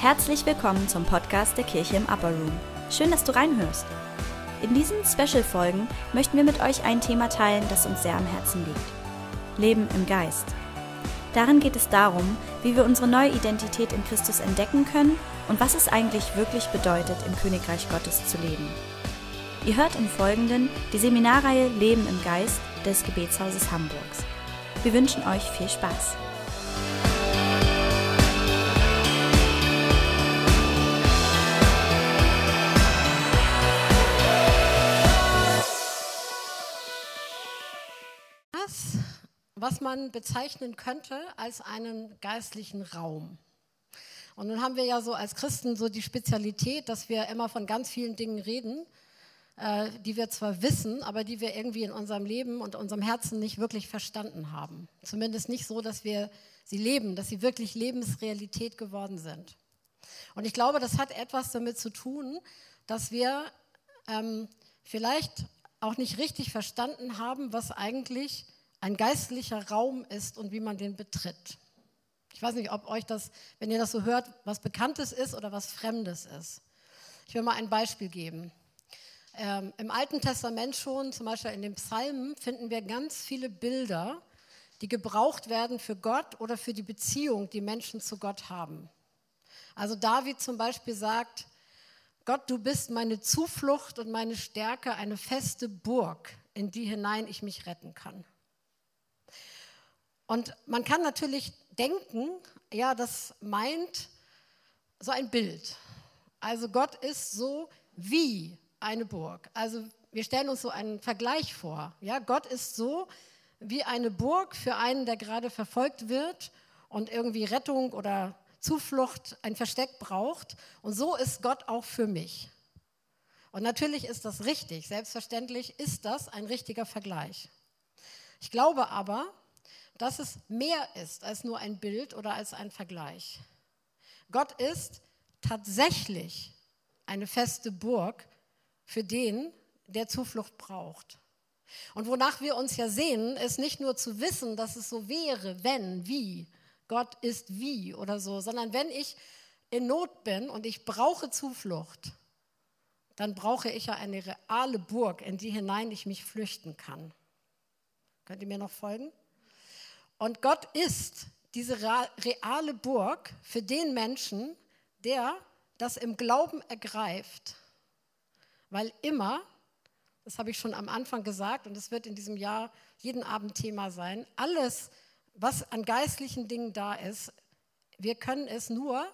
herzlich willkommen zum Podcast der Kirche im Upper Room. Schön, dass du reinhörst. In diesen Special-Folgen möchten wir mit euch ein Thema teilen, das uns sehr am Herzen liegt. Leben im Geist. Darin geht es darum, wie wir unsere neue Identität in Christus entdecken können und was es eigentlich wirklich bedeutet, im Königreich Gottes zu leben. Ihr hört im Folgenden die Seminarreihe Leben im Geist des Gebetshauses Hamburgs. Wir wünschen euch viel Spaß. Was man bezeichnen könnte als einen geistlichen Raum. Und nun haben wir ja so als Christen so die Spezialität, dass wir immer von ganz vielen Dingen reden, äh, die wir zwar wissen, aber die wir irgendwie in unserem Leben und unserem Herzen nicht wirklich verstanden haben. Zumindest nicht so, dass wir sie leben, dass sie wirklich Lebensrealität geworden sind. Und ich glaube, das hat etwas damit zu tun, dass wir ähm, vielleicht auch nicht richtig verstanden haben, was eigentlich ein geistlicher Raum ist und wie man den betritt. Ich weiß nicht, ob euch das, wenn ihr das so hört, was Bekanntes ist oder was Fremdes ist. Ich will mal ein Beispiel geben. Ähm, Im Alten Testament schon, zum Beispiel in den Psalmen, finden wir ganz viele Bilder, die gebraucht werden für Gott oder für die Beziehung, die Menschen zu Gott haben. Also David zum Beispiel sagt, Gott, du bist meine Zuflucht und meine Stärke, eine feste Burg, in die hinein ich mich retten kann. Und man kann natürlich denken, ja, das meint so ein Bild. Also Gott ist so wie eine Burg. Also wir stellen uns so einen Vergleich vor. Ja, Gott ist so wie eine Burg für einen, der gerade verfolgt wird und irgendwie Rettung oder Zuflucht, ein Versteck braucht. Und so ist Gott auch für mich. Und natürlich ist das richtig. Selbstverständlich ist das ein richtiger Vergleich. Ich glaube aber, dass es mehr ist als nur ein Bild oder als ein Vergleich. Gott ist tatsächlich eine feste Burg für den, der Zuflucht braucht. Und wonach wir uns ja sehen, ist nicht nur zu wissen, dass es so wäre, wenn, wie, Gott ist wie oder so, sondern wenn ich in Not bin und ich brauche Zuflucht, dann brauche ich ja eine reale Burg, in die hinein ich mich flüchten kann. Könnt ihr mir noch folgen? Und Gott ist diese reale Burg für den Menschen, der das im Glauben ergreift. Weil immer, das habe ich schon am Anfang gesagt und das wird in diesem Jahr jeden Abend Thema sein, alles, was an geistlichen Dingen da ist, wir können es nur,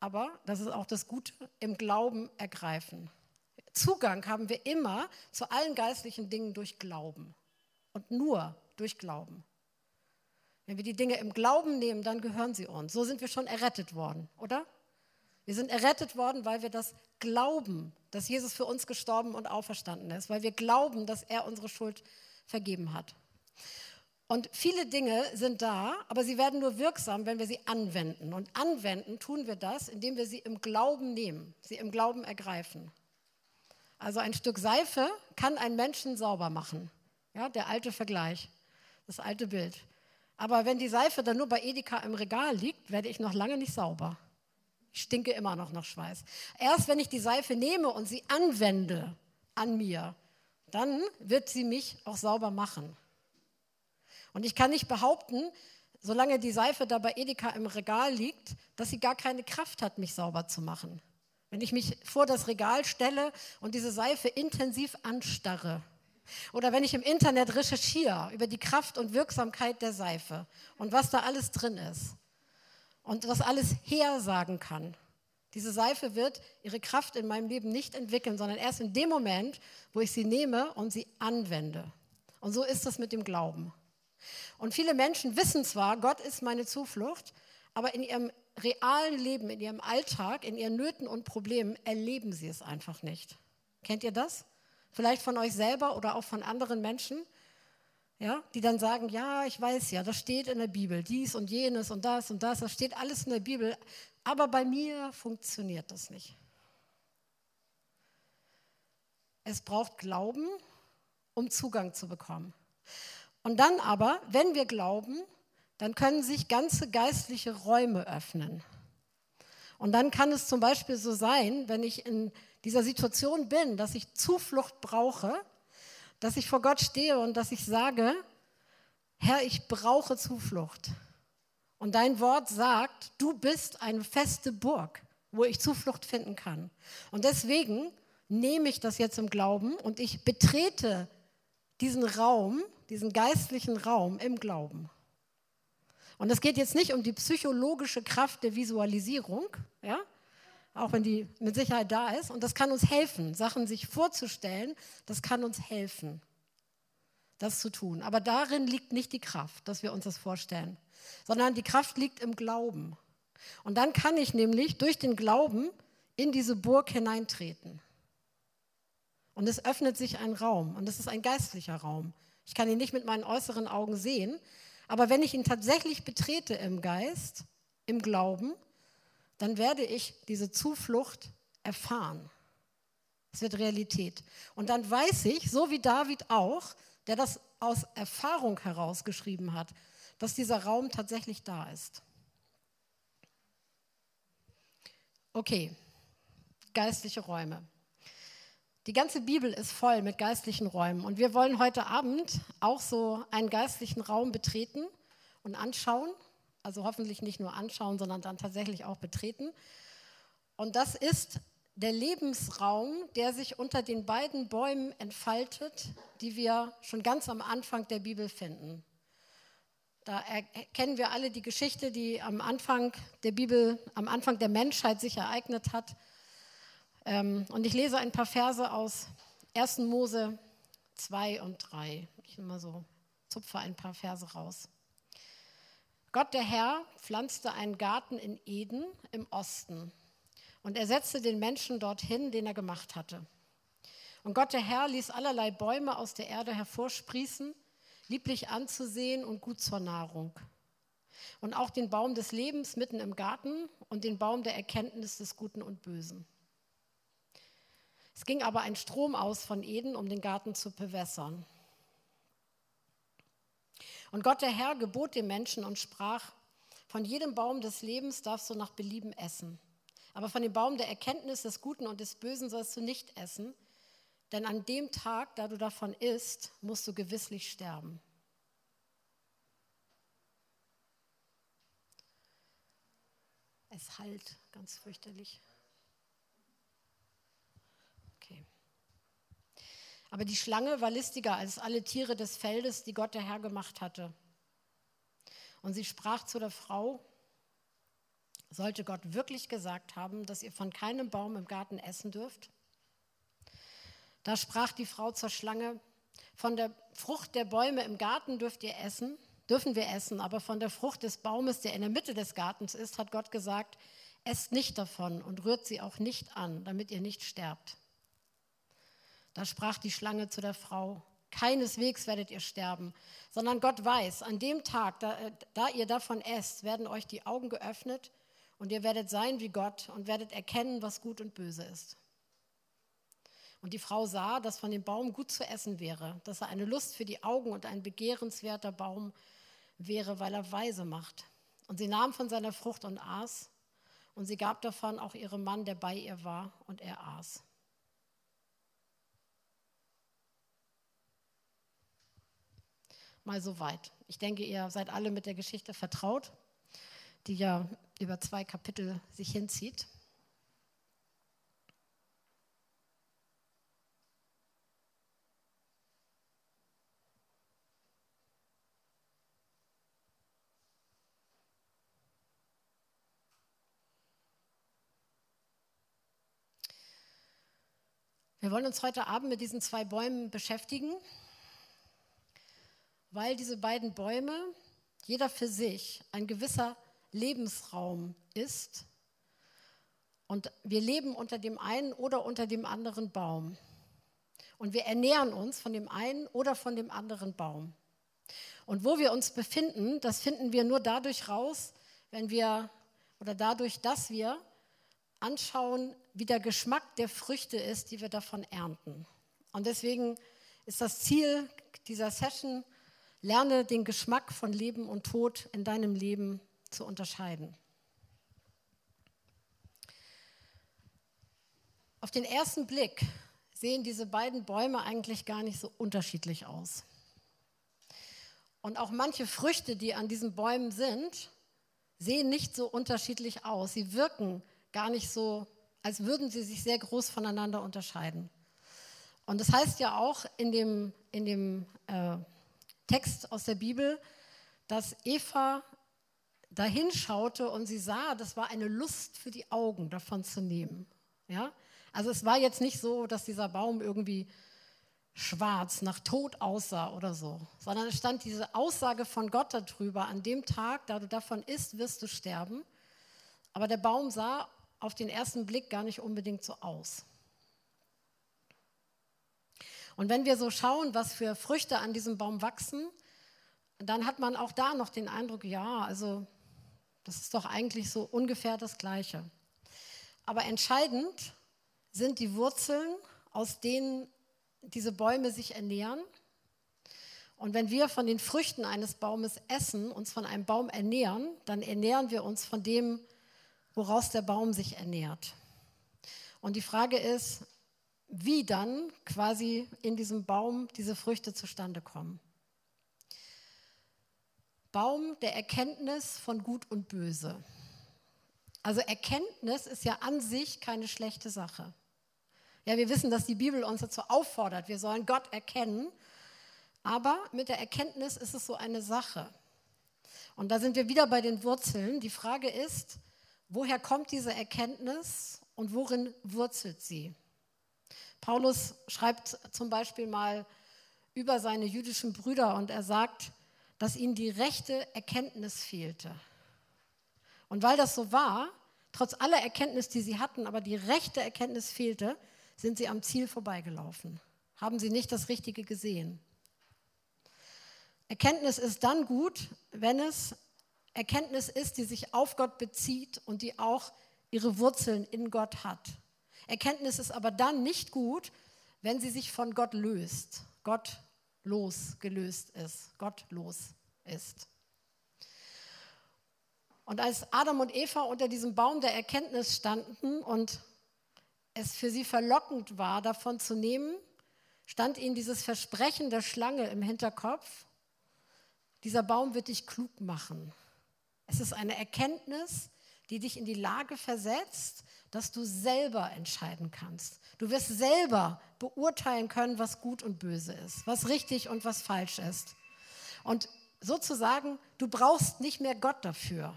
aber das ist auch das Gute, im Glauben ergreifen. Zugang haben wir immer zu allen geistlichen Dingen durch Glauben und nur durch Glauben. Wenn wir die Dinge im Glauben nehmen, dann gehören sie uns. So sind wir schon errettet worden, oder? Wir sind errettet worden, weil wir das glauben, dass Jesus für uns gestorben und auferstanden ist, weil wir glauben, dass er unsere Schuld vergeben hat. Und viele Dinge sind da, aber sie werden nur wirksam, wenn wir sie anwenden. Und anwenden tun wir das, indem wir sie im Glauben nehmen, sie im Glauben ergreifen. Also ein Stück Seife kann einen Menschen sauber machen. Ja, der alte Vergleich, das alte Bild. Aber wenn die Seife dann nur bei Edeka im Regal liegt, werde ich noch lange nicht sauber. Ich stinke immer noch nach Schweiß. Erst wenn ich die Seife nehme und sie anwende an mir, dann wird sie mich auch sauber machen. Und ich kann nicht behaupten, solange die Seife da bei Edeka im Regal liegt, dass sie gar keine Kraft hat, mich sauber zu machen. Wenn ich mich vor das Regal stelle und diese Seife intensiv anstarre, oder wenn ich im Internet recherchiere über die Kraft und Wirksamkeit der Seife und was da alles drin ist und was alles hersagen kann. Diese Seife wird ihre Kraft in meinem Leben nicht entwickeln, sondern erst in dem Moment, wo ich sie nehme und sie anwende. Und so ist das mit dem Glauben. Und viele Menschen wissen zwar, Gott ist meine Zuflucht, aber in ihrem realen Leben, in ihrem Alltag, in ihren Nöten und Problemen erleben sie es einfach nicht. Kennt ihr das? Vielleicht von euch selber oder auch von anderen Menschen, ja, die dann sagen, ja, ich weiß ja, das steht in der Bibel, dies und jenes und das und das, das steht alles in der Bibel, aber bei mir funktioniert das nicht. Es braucht Glauben, um Zugang zu bekommen. Und dann aber, wenn wir glauben, dann können sich ganze geistliche Räume öffnen. Und dann kann es zum Beispiel so sein, wenn ich in dieser Situation bin, dass ich Zuflucht brauche, dass ich vor Gott stehe und dass ich sage, Herr, ich brauche Zuflucht. Und dein Wort sagt, du bist eine feste Burg, wo ich Zuflucht finden kann. Und deswegen nehme ich das jetzt im Glauben und ich betrete diesen Raum, diesen geistlichen Raum im Glauben. Und es geht jetzt nicht um die psychologische Kraft der Visualisierung, ja, auch wenn die mit Sicherheit da ist. Und das kann uns helfen, Sachen sich vorzustellen, das kann uns helfen, das zu tun. Aber darin liegt nicht die Kraft, dass wir uns das vorstellen, sondern die Kraft liegt im Glauben. Und dann kann ich nämlich durch den Glauben in diese Burg hineintreten. Und es öffnet sich ein Raum und es ist ein geistlicher Raum. Ich kann ihn nicht mit meinen äußeren Augen sehen, aber wenn ich ihn tatsächlich betrete im Geist, im Glauben, dann werde ich diese Zuflucht erfahren. Es wird Realität. Und dann weiß ich, so wie David auch, der das aus Erfahrung herausgeschrieben hat, dass dieser Raum tatsächlich da ist. Okay, geistliche Räume. Die ganze Bibel ist voll mit geistlichen Räumen und wir wollen heute Abend auch so einen geistlichen Raum betreten und anschauen also hoffentlich nicht nur anschauen, sondern dann tatsächlich auch betreten. Und das ist der Lebensraum, der sich unter den beiden Bäumen entfaltet, die wir schon ganz am Anfang der Bibel finden. Da erkennen wir alle die Geschichte, die am Anfang der Bibel, am Anfang der Menschheit sich ereignet hat. Ähm, und ich lese ein paar Verse aus 1. Mose 2 und 3. Ich immer so zupfe ein paar Verse raus. Gott der Herr pflanzte einen Garten in Eden im Osten und er setzte den Menschen dorthin, den er gemacht hatte. Und Gott der Herr ließ allerlei Bäume aus der Erde hervorsprießen, lieblich anzusehen und gut zur Nahrung. Und auch den Baum des Lebens mitten im Garten und den Baum der Erkenntnis des Guten und Bösen. Es ging aber ein Strom aus von Eden, um den Garten zu bewässern. Und Gott der Herr gebot dem Menschen und sprach, von jedem Baum des Lebens darfst du nach Belieben essen. Aber von dem Baum der Erkenntnis des Guten und des Bösen sollst du nicht essen, denn an dem Tag, da du davon isst, musst du gewisslich sterben. Es halt ganz fürchterlich. Aber die Schlange war listiger als alle Tiere des Feldes, die Gott der Herr gemacht hatte. Und sie sprach zu der Frau, sollte Gott wirklich gesagt haben, dass ihr von keinem Baum im Garten essen dürft? Da sprach die Frau zur Schlange, von der Frucht der Bäume im Garten dürft ihr essen, dürfen wir essen, aber von der Frucht des Baumes, der in der Mitte des Gartens ist, hat Gott gesagt, esst nicht davon und rührt sie auch nicht an, damit ihr nicht sterbt. Da sprach die Schlange zu der Frau, keineswegs werdet ihr sterben, sondern Gott weiß, an dem Tag, da, äh, da, ihr davon esst, werden euch die Augen geöffnet und ihr werdet sein wie Gott und werdet erkennen, was gut und böse ist. Und die Frau sah, dass von dem Baum gut zu essen wäre, dass er eine Lust für die Augen und ein begehrenswerter Baum wäre, weil er weise macht. Und sie nahm von seiner Frucht und aß, und sie gab davon auch ihrem Mann, der bei ihr war, und er aß. Mal so weit. Ich denke, ihr seid alle mit der Geschichte vertraut, die ja über zwei Kapitel sich hinzieht. Wir wollen uns heute Abend mit diesen zwei Bäumen beschäftigen weil diese beiden Bäume, jeder für sich, ein gewisser Lebensraum ist. Und wir leben unter dem einen oder unter dem anderen Baum. Und wir ernähren uns von dem einen oder von dem anderen Baum. Und wo wir uns befinden, das finden wir nur dadurch raus, wenn wir oder dadurch, dass wir anschauen, wie der Geschmack der Früchte ist, die wir davon ernten. Und deswegen ist das Ziel dieser Session, Lerne den Geschmack von Leben und Tod in deinem Leben zu unterscheiden. Auf den ersten Blick sehen diese beiden Bäume eigentlich gar nicht so unterschiedlich aus. Und auch manche Früchte, die an diesen Bäumen sind, sehen nicht so unterschiedlich aus. Sie wirken gar nicht so, als würden sie sich sehr groß voneinander unterscheiden. Und das heißt ja auch in dem, in dem äh, Text aus der Bibel, dass Eva dahin schaute und sie sah, das war eine Lust für die Augen, davon zu nehmen. Ja? Also es war jetzt nicht so, dass dieser Baum irgendwie schwarz nach Tod aussah oder so, sondern es stand diese Aussage von Gott darüber, an dem Tag, da du davon isst, wirst du sterben. Aber der Baum sah auf den ersten Blick gar nicht unbedingt so aus. Und wenn wir so schauen, was für Früchte an diesem Baum wachsen, dann hat man auch da noch den Eindruck, ja, also das ist doch eigentlich so ungefähr das Gleiche. Aber entscheidend sind die Wurzeln, aus denen diese Bäume sich ernähren. Und wenn wir von den Früchten eines Baumes essen, uns von einem Baum ernähren, dann ernähren wir uns von dem, woraus der Baum sich ernährt. Und die Frage ist, wie dann quasi in diesem Baum diese Früchte zustande kommen. Baum der Erkenntnis von Gut und Böse. Also Erkenntnis ist ja an sich keine schlechte Sache. Ja, wir wissen, dass die Bibel uns dazu auffordert, wir sollen Gott erkennen. Aber mit der Erkenntnis ist es so eine Sache. Und da sind wir wieder bei den Wurzeln. Die Frage ist, woher kommt diese Erkenntnis und worin wurzelt sie? Paulus schreibt zum Beispiel mal über seine jüdischen Brüder und er sagt, dass ihnen die rechte Erkenntnis fehlte. Und weil das so war, trotz aller Erkenntnis, die sie hatten, aber die rechte Erkenntnis fehlte, sind sie am Ziel vorbeigelaufen, haben sie nicht das Richtige gesehen. Erkenntnis ist dann gut, wenn es Erkenntnis ist, die sich auf Gott bezieht und die auch ihre Wurzeln in Gott hat. Erkenntnis ist aber dann nicht gut, wenn sie sich von Gott löst, Gott losgelöst ist, Gott los ist. Und als Adam und Eva unter diesem Baum der Erkenntnis standen und es für sie verlockend war, davon zu nehmen, stand ihnen dieses Versprechen der Schlange im Hinterkopf, dieser Baum wird dich klug machen. Es ist eine Erkenntnis, die dich in die Lage versetzt, dass du selber entscheiden kannst. Du wirst selber beurteilen können, was gut und böse ist, was richtig und was falsch ist. Und sozusagen, du brauchst nicht mehr Gott dafür,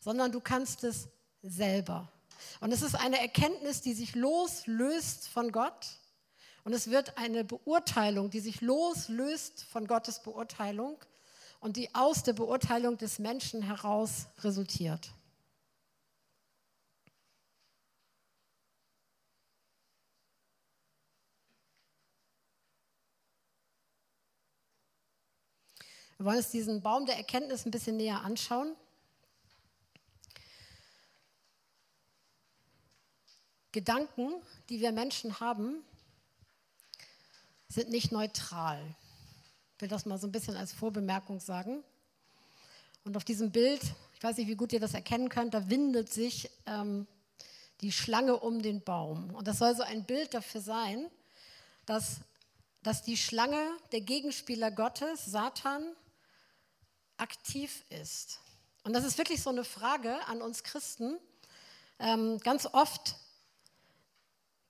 sondern du kannst es selber. Und es ist eine Erkenntnis, die sich loslöst von Gott. Und es wird eine Beurteilung, die sich loslöst von Gottes Beurteilung und die aus der Beurteilung des Menschen heraus resultiert. Wir wollen uns diesen Baum der Erkenntnis ein bisschen näher anschauen. Gedanken, die wir Menschen haben, sind nicht neutral. Ich will das mal so ein bisschen als Vorbemerkung sagen. Und auf diesem Bild, ich weiß nicht, wie gut ihr das erkennen könnt, da windet sich ähm, die Schlange um den Baum. Und das soll so ein Bild dafür sein, dass, dass die Schlange, der Gegenspieler Gottes, Satan, aktiv ist. Und das ist wirklich so eine Frage an uns Christen. Ähm, ganz oft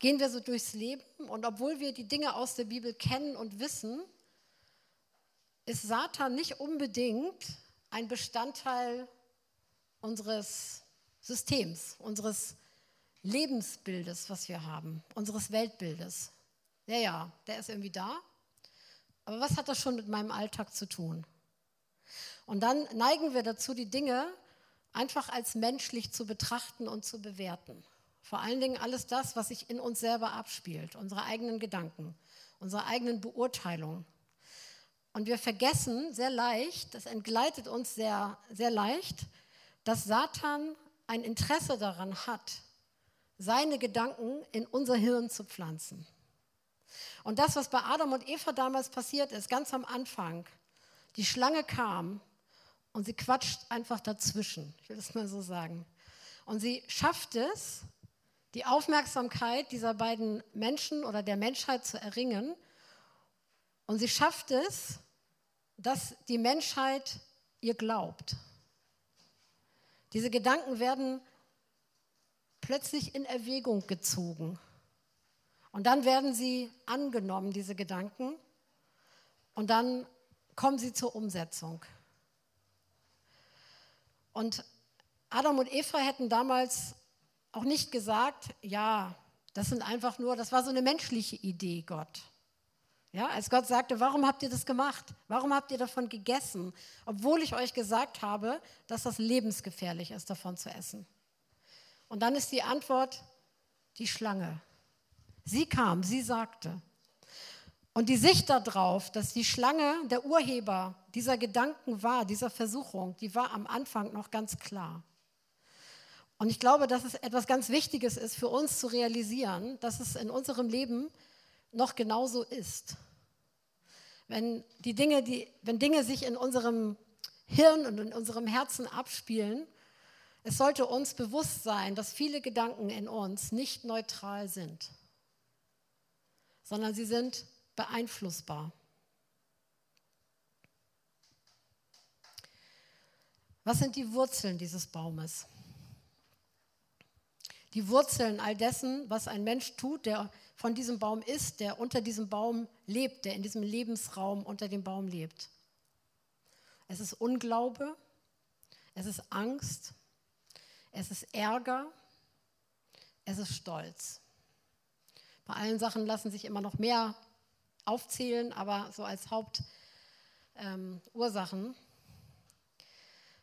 gehen wir so durchs Leben und obwohl wir die Dinge aus der Bibel kennen und wissen, ist Satan nicht unbedingt ein Bestandteil unseres Systems, unseres Lebensbildes, was wir haben, unseres Weltbildes. Ja, ja, der ist irgendwie da. Aber was hat das schon mit meinem Alltag zu tun? Und dann neigen wir dazu, die Dinge einfach als menschlich zu betrachten und zu bewerten. Vor allen Dingen alles das, was sich in uns selber abspielt, unsere eigenen Gedanken, unsere eigenen Beurteilungen. Und wir vergessen sehr leicht, das entgleitet uns sehr, sehr leicht, dass Satan ein Interesse daran hat, seine Gedanken in unser Hirn zu pflanzen. Und das, was bei Adam und Eva damals passiert ist, ganz am Anfang, die Schlange kam und sie quatscht einfach dazwischen, ich will das mal so sagen. Und sie schafft es, die Aufmerksamkeit dieser beiden Menschen oder der Menschheit zu erringen. Und sie schafft es, dass die Menschheit ihr glaubt. Diese Gedanken werden plötzlich in Erwägung gezogen. Und dann werden sie angenommen, diese Gedanken. Und dann kommen sie zur Umsetzung. Und Adam und Eva hätten damals auch nicht gesagt, ja, das sind einfach nur, das war so eine menschliche Idee, Gott. Ja, als Gott sagte, warum habt ihr das gemacht? Warum habt ihr davon gegessen? Obwohl ich euch gesagt habe, dass das lebensgefährlich ist, davon zu essen. Und dann ist die Antwort die Schlange. Sie kam, sie sagte. Und die Sicht darauf, dass die Schlange der Urheber dieser Gedanken war, dieser Versuchung, die war am Anfang noch ganz klar. Und ich glaube, dass es etwas ganz Wichtiges ist für uns zu realisieren, dass es in unserem Leben noch genauso ist. Wenn, die Dinge, die, wenn Dinge sich in unserem Hirn und in unserem Herzen abspielen, es sollte uns bewusst sein, dass viele Gedanken in uns nicht neutral sind, sondern sie sind beeinflussbar. Was sind die Wurzeln dieses Baumes? Die Wurzeln all dessen, was ein Mensch tut, der von diesem Baum ist, der unter diesem Baum lebt, der in diesem Lebensraum unter dem Baum lebt. Es ist Unglaube, es ist Angst, es ist Ärger, es ist Stolz. Bei allen Sachen lassen sich immer noch mehr aufzählen, aber so als Hauptursachen. Ähm,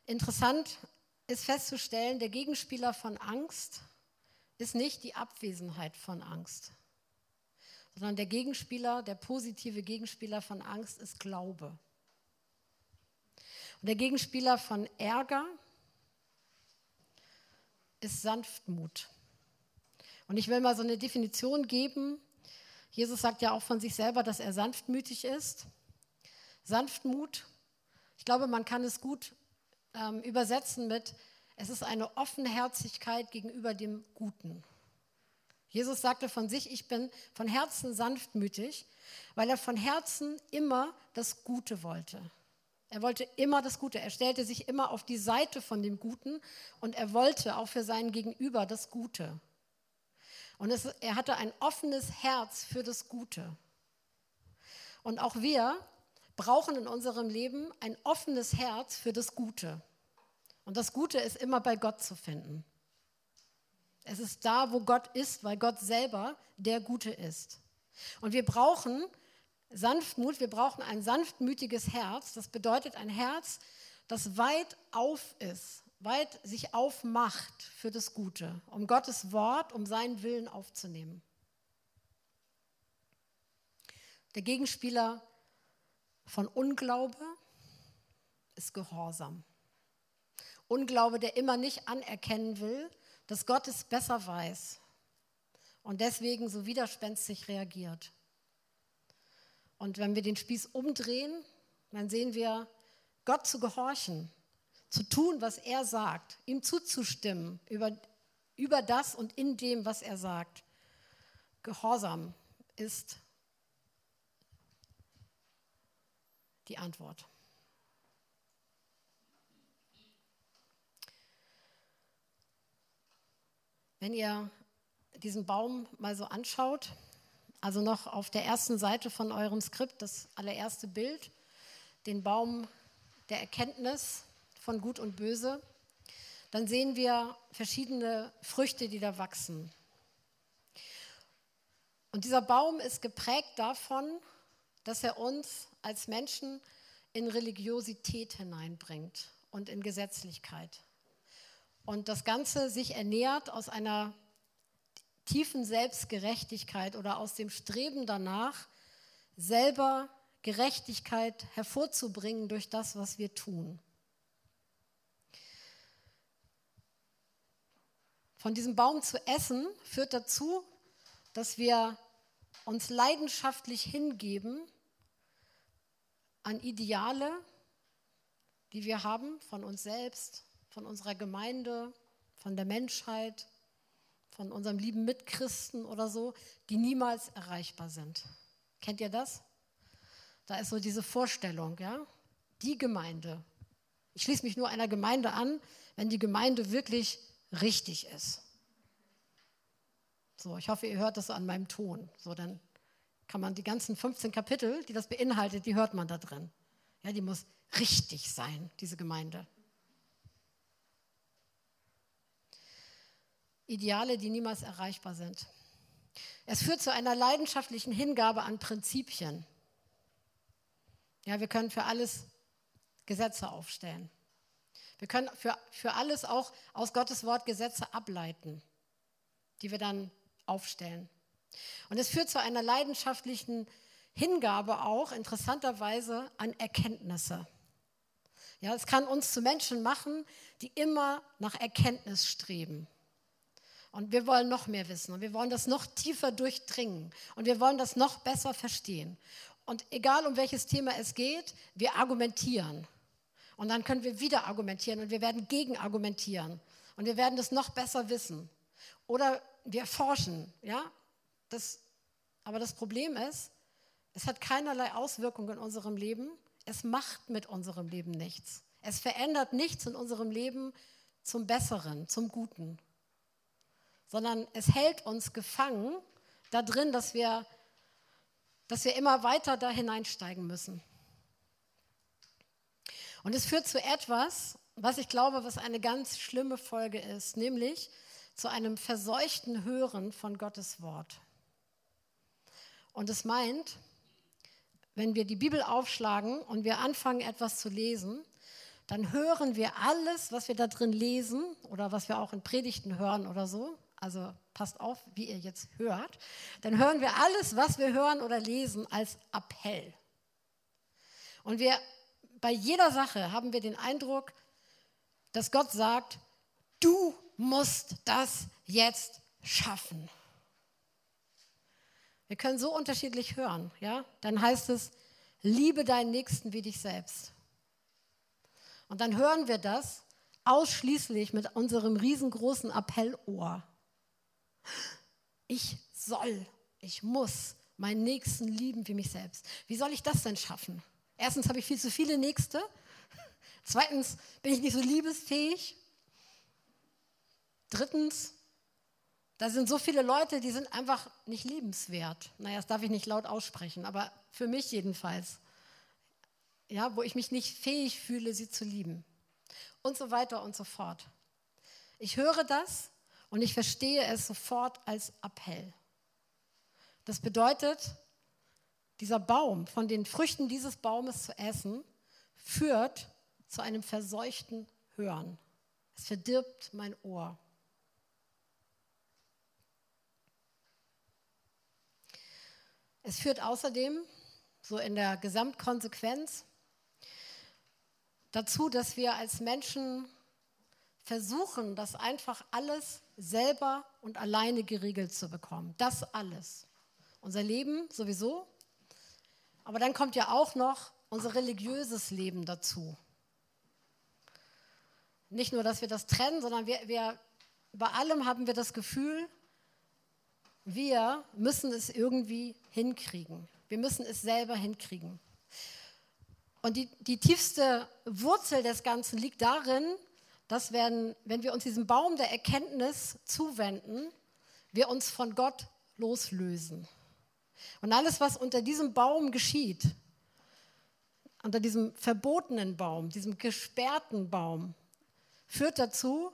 Interessant ist festzustellen, der Gegenspieler von Angst ist nicht die Abwesenheit von Angst, sondern der Gegenspieler, der positive Gegenspieler von Angst ist Glaube. Und der Gegenspieler von Ärger ist Sanftmut. Und ich will mal so eine Definition geben, Jesus sagt ja auch von sich selber, dass er sanftmütig ist. Sanftmut, ich glaube, man kann es gut ähm, übersetzen mit, es ist eine Offenherzigkeit gegenüber dem Guten. Jesus sagte von sich, ich bin von Herzen sanftmütig, weil er von Herzen immer das Gute wollte. Er wollte immer das Gute. Er stellte sich immer auf die Seite von dem Guten und er wollte auch für sein Gegenüber das Gute. Und es, er hatte ein offenes Herz für das Gute. Und auch wir brauchen in unserem Leben ein offenes Herz für das Gute. Und das Gute ist immer bei Gott zu finden. Es ist da, wo Gott ist, weil Gott selber der Gute ist. Und wir brauchen Sanftmut, wir brauchen ein sanftmütiges Herz. Das bedeutet ein Herz, das weit auf ist weit sich aufmacht für das Gute, um Gottes Wort, um seinen Willen aufzunehmen. Der Gegenspieler von Unglaube ist Gehorsam. Unglaube, der immer nicht anerkennen will, dass Gott es besser weiß und deswegen so widerspenstig reagiert. Und wenn wir den Spieß umdrehen, dann sehen wir, Gott zu gehorchen, zu tun, was er sagt, ihm zuzustimmen über, über das und in dem, was er sagt. Gehorsam ist die Antwort. Wenn ihr diesen Baum mal so anschaut, also noch auf der ersten Seite von eurem Skript, das allererste Bild, den Baum der Erkenntnis, von Gut und Böse, dann sehen wir verschiedene Früchte, die da wachsen. Und dieser Baum ist geprägt davon, dass er uns als Menschen in Religiosität hineinbringt und in Gesetzlichkeit. Und das Ganze sich ernährt aus einer tiefen Selbstgerechtigkeit oder aus dem Streben danach, selber Gerechtigkeit hervorzubringen durch das, was wir tun. Von diesem Baum zu essen führt dazu, dass wir uns leidenschaftlich hingeben an Ideale, die wir haben von uns selbst, von unserer Gemeinde, von der Menschheit, von unserem lieben Mitchristen oder so, die niemals erreichbar sind. Kennt ihr das? Da ist so diese Vorstellung, ja? Die Gemeinde. Ich schließe mich nur einer Gemeinde an, wenn die Gemeinde wirklich richtig ist. So, ich hoffe, ihr hört das an meinem Ton. So, dann kann man die ganzen 15 Kapitel, die das beinhaltet, die hört man da drin. Ja, die muss richtig sein, diese Gemeinde. Ideale, die niemals erreichbar sind. Es führt zu einer leidenschaftlichen Hingabe an Prinzipien. Ja, wir können für alles Gesetze aufstellen. Wir können für, für alles auch aus Gottes Wort Gesetze ableiten, die wir dann aufstellen. Und es führt zu einer leidenschaftlichen Hingabe auch, interessanterweise, an Erkenntnisse. Ja, es kann uns zu Menschen machen, die immer nach Erkenntnis streben. Und wir wollen noch mehr wissen und wir wollen das noch tiefer durchdringen und wir wollen das noch besser verstehen. Und egal um welches Thema es geht, wir argumentieren. Und dann können wir wieder argumentieren und wir werden gegen argumentieren. Und wir werden das noch besser wissen. Oder wir forschen, ja. Das, aber das Problem ist, es hat keinerlei Auswirkungen in unserem Leben. Es macht mit unserem Leben nichts. Es verändert nichts in unserem Leben zum Besseren, zum Guten. Sondern es hält uns gefangen da drin, dass wir, dass wir immer weiter da hineinsteigen müssen. Und es führt zu etwas, was ich glaube, was eine ganz schlimme Folge ist, nämlich zu einem verseuchten Hören von Gottes Wort. Und es meint, wenn wir die Bibel aufschlagen und wir anfangen etwas zu lesen, dann hören wir alles, was wir da drin lesen oder was wir auch in Predigten hören oder so. Also passt auf, wie ihr jetzt hört. Dann hören wir alles, was wir hören oder lesen, als Appell. Und wir bei jeder Sache haben wir den Eindruck, dass Gott sagt, du musst das jetzt schaffen. Wir können so unterschiedlich hören, ja? Dann heißt es, liebe deinen Nächsten wie dich selbst. Und dann hören wir das ausschließlich mit unserem riesengroßen Appellohr. Ich soll, ich muss meinen Nächsten lieben wie mich selbst. Wie soll ich das denn schaffen? Erstens habe ich viel zu viele Nächste. Zweitens bin ich nicht so liebesfähig. Drittens, da sind so viele Leute, die sind einfach nicht liebenswert. Naja, das darf ich nicht laut aussprechen, aber für mich jedenfalls. Ja, wo ich mich nicht fähig fühle, sie zu lieben. Und so weiter und so fort. Ich höre das und ich verstehe es sofort als Appell. Das bedeutet, dieser Baum, von den Früchten dieses Baumes zu essen, führt zu einem verseuchten Hören. Es verdirbt mein Ohr. Es führt außerdem, so in der Gesamtkonsequenz, dazu, dass wir als Menschen versuchen, das einfach alles selber und alleine geregelt zu bekommen. Das alles. Unser Leben sowieso, aber dann kommt ja auch noch unser religiöses Leben dazu. Nicht nur, dass wir das trennen, sondern wir, wir, bei allem haben wir das Gefühl, wir müssen es irgendwie hinkriegen. Wir müssen es selber hinkriegen. Und die, die tiefste Wurzel des Ganzen liegt darin, dass wenn, wenn wir uns diesem Baum der Erkenntnis zuwenden, wir uns von Gott loslösen. Und alles, was unter diesem Baum geschieht, unter diesem verbotenen Baum, diesem gesperrten Baum, führt dazu,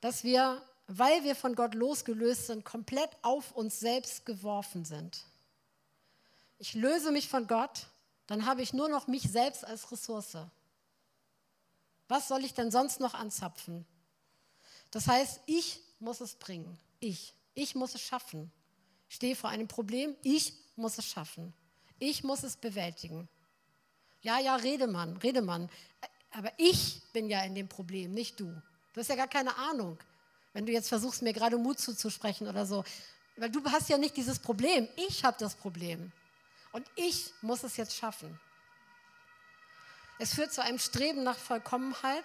dass wir, weil wir von Gott losgelöst sind, komplett auf uns selbst geworfen sind. Ich löse mich von Gott, dann habe ich nur noch mich selbst als Ressource. Was soll ich denn sonst noch anzapfen? Das heißt, ich muss es bringen. Ich. Ich muss es schaffen stehe vor einem Problem, ich muss es schaffen. Ich muss es bewältigen. Ja, ja, Redemann, Redemann. Aber ich bin ja in dem Problem, nicht du. Du hast ja gar keine Ahnung, wenn du jetzt versuchst, mir gerade Mut zuzusprechen oder so. Weil du hast ja nicht dieses Problem. Ich habe das Problem. Und ich muss es jetzt schaffen. Es führt zu einem Streben nach Vollkommenheit.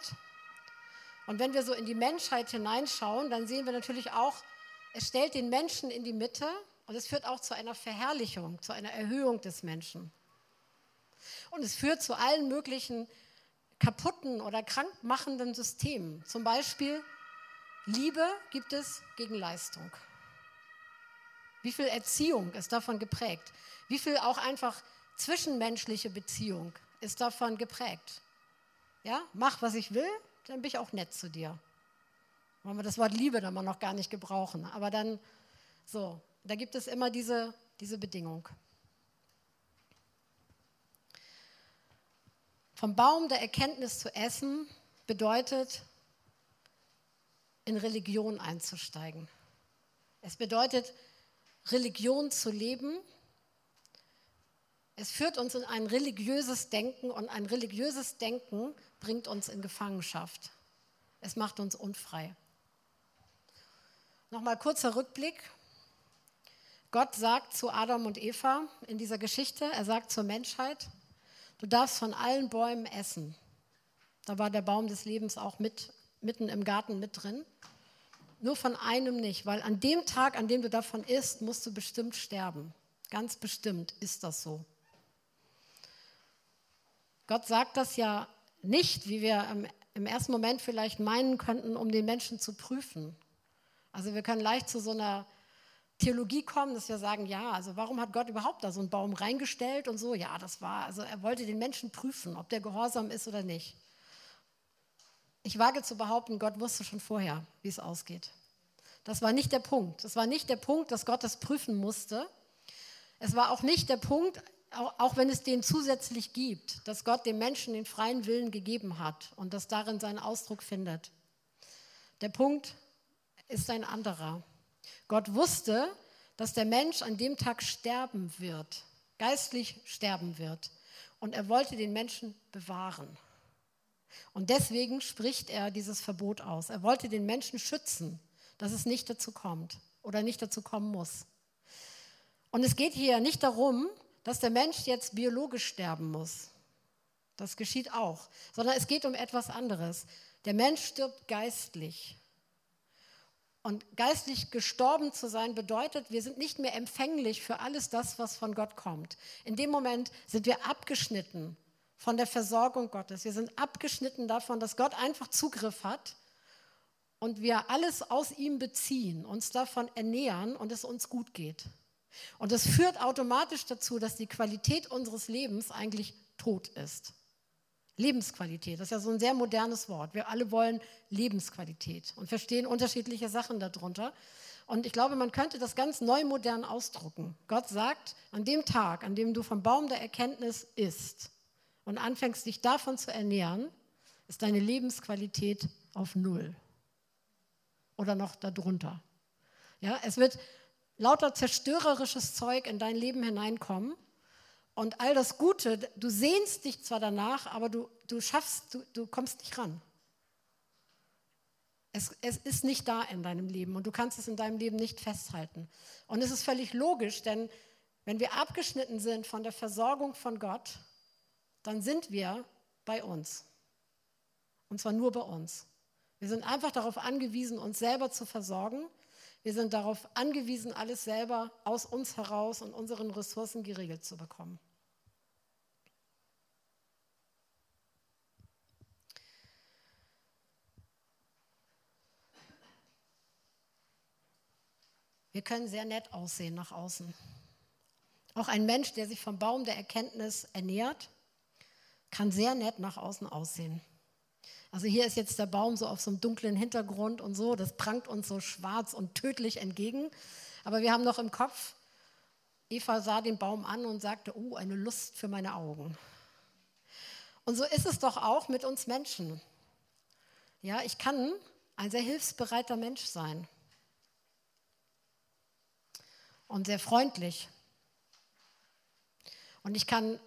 Und wenn wir so in die Menschheit hineinschauen, dann sehen wir natürlich auch, Es stellt den Menschen in die Mitte und es führt auch zu einer Verherrlichung, zu einer Erhöhung des Menschen. Und es führt zu allen möglichen kaputten oder krankmachenden Systemen. Zum Beispiel Liebe gibt es gegen Leistung. Wie viel Erziehung ist davon geprägt? Wie viel auch einfach zwischenmenschliche Beziehung ist davon geprägt? Ja, mach, was ich will, dann bin ich auch nett zu dir. Wollen wir das Wort Liebe dann mal noch gar nicht gebrauchen. Aber dann, so, da gibt es immer diese, diese Bedingung. Vom Baum der Erkenntnis zu essen bedeutet, in Religion einzusteigen. Es bedeutet, Religion zu leben. Es führt uns in ein religiöses Denken und ein religiöses Denken bringt uns in Gefangenschaft. Es macht uns unfrei. Nochmal kurzer Rückblick. Gott sagt zu Adam und Eva in dieser Geschichte, er sagt zur Menschheit, du darfst von allen Bäumen essen. Da war der Baum des Lebens auch mit, mitten im Garten mit drin. Nur von einem nicht, weil an dem Tag, an dem du davon isst, musst du bestimmt sterben. Ganz bestimmt ist das so. Gott sagt das ja nicht, wie wir im ersten Moment vielleicht meinen könnten, um den Menschen zu prüfen. Also wir können leicht zu so einer Theologie kommen, dass wir sagen, ja, also warum hat Gott überhaupt da so einen Baum reingestellt und so? Ja, das war, also er wollte den Menschen prüfen, ob der gehorsam ist oder nicht. Ich wage zu behaupten, Gott wusste schon vorher, wie es ausgeht. Das war nicht der Punkt. Das war nicht der Punkt, dass Gott das prüfen musste. Es war auch nicht der Punkt, auch wenn es den zusätzlich gibt, dass Gott dem Menschen den freien Willen gegeben hat und das darin seinen Ausdruck findet. Der Punkt ist ein anderer. Gott wusste, dass der Mensch an dem Tag sterben wird, geistlich sterben wird. Und er wollte den Menschen bewahren. Und deswegen spricht er dieses Verbot aus. Er wollte den Menschen schützen, dass es nicht dazu kommt oder nicht dazu kommen muss. Und es geht hier nicht darum, dass der Mensch jetzt biologisch sterben muss. Das geschieht auch. Sondern es geht um etwas anderes. Der Mensch stirbt geistlich. Und geistlich gestorben zu sein bedeutet, wir sind nicht mehr empfänglich für alles das, was von Gott kommt. In dem Moment sind wir abgeschnitten von der Versorgung Gottes. Wir sind abgeschnitten davon, dass Gott einfach Zugriff hat und wir alles aus ihm beziehen, uns davon ernähren und es uns gut geht. Und das führt automatisch dazu, dass die Qualität unseres Lebens eigentlich tot ist. Lebensqualität, das ist ja so ein sehr modernes Wort. Wir alle wollen Lebensqualität und verstehen unterschiedliche Sachen darunter. Und ich glaube, man könnte das ganz neu modern ausdrucken. Gott sagt, an dem Tag, an dem du vom Baum der Erkenntnis isst und anfängst, dich davon zu ernähren, ist deine Lebensqualität auf Null oder noch darunter. Ja, es wird lauter zerstörerisches Zeug in dein Leben hineinkommen und all das Gute, du sehnst dich zwar danach, aber du, du schaffst, du, du kommst nicht ran. Es, es ist nicht da in deinem Leben und du kannst es in deinem Leben nicht festhalten. Und es ist völlig logisch, denn wenn wir abgeschnitten sind von der Versorgung von Gott, dann sind wir bei uns. Und zwar nur bei uns. Wir sind einfach darauf angewiesen, uns selber zu versorgen. Wir sind darauf angewiesen, alles selber aus uns heraus und unseren Ressourcen geregelt zu bekommen. Wir können sehr nett aussehen nach außen. Auch ein Mensch, der sich vom Baum der Erkenntnis ernährt, kann sehr nett nach außen aussehen. Also hier ist jetzt der Baum so auf so einem dunklen Hintergrund und so, das prangt uns so schwarz und tödlich entgegen. Aber wir haben noch im Kopf, Eva sah den Baum an und sagte, oh, eine Lust für meine Augen. Und so ist es doch auch mit uns Menschen. Ja, ich kann ein sehr hilfsbereiter Mensch sein und sehr freundlich. Und ich kann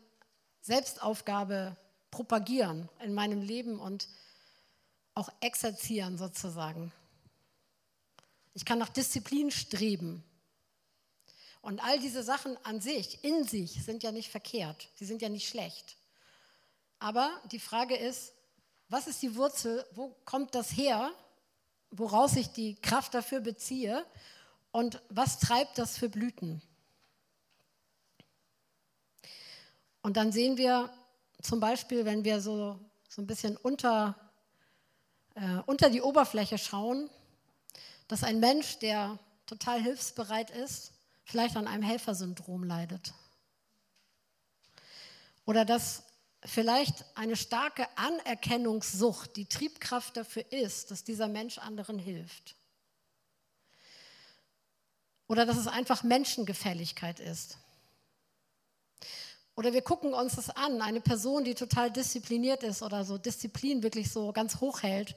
Selbstaufgabe propagieren in meinem Leben und auch exerzieren sozusagen. Ich kann nach Disziplin streben. Und all diese Sachen an sich, in sich, sind ja nicht verkehrt. Sie sind ja nicht schlecht. Aber die Frage ist, was ist die Wurzel? Wo kommt das her, woraus ich die Kraft dafür beziehe? und was treibt das für Blüten? Und dann sehen wir zum Beispiel, wenn wir so, so ein bisschen unter, äh, unter die Oberfläche schauen, dass ein Mensch, der total hilfsbereit ist, vielleicht an einem Helfersyndrom leidet. Oder dass vielleicht eine starke Anerkennungssucht die Triebkraft dafür ist, dass dieser Mensch anderen hilft. Oder dass es einfach Menschengefälligkeit ist. Oder wir gucken uns das an, eine Person, die total diszipliniert ist oder so Disziplin wirklich so ganz hoch hält.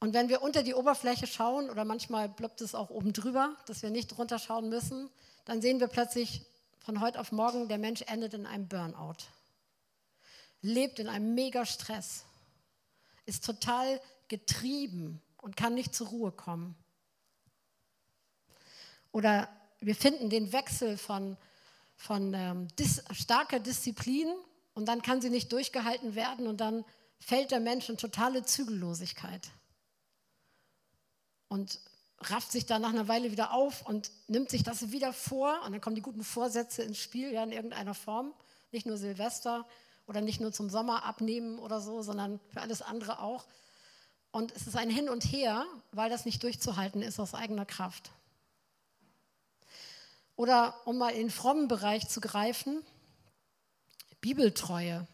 Und wenn wir unter die Oberfläche schauen, oder manchmal bleibt es auch oben drüber, dass wir nicht drunter schauen müssen, dann sehen wir plötzlich von heute auf morgen, der Mensch endet in einem Burnout lebt in einem Mega-Stress, ist total getrieben und kann nicht zur Ruhe kommen. Oder wir finden den Wechsel von, von ähm, dis, starker Disziplin und dann kann sie nicht durchgehalten werden und dann fällt der Mensch in totale Zügellosigkeit und rafft sich dann nach einer Weile wieder auf und nimmt sich das wieder vor und dann kommen die guten Vorsätze ins Spiel, ja, in irgendeiner Form, nicht nur Silvester, oder nicht nur zum Sommer abnehmen oder so, sondern für alles andere auch. Und es ist ein Hin und Her, weil das nicht durchzuhalten ist aus eigener Kraft. Oder um mal in den frommen Bereich zu greifen, Bibeltreue.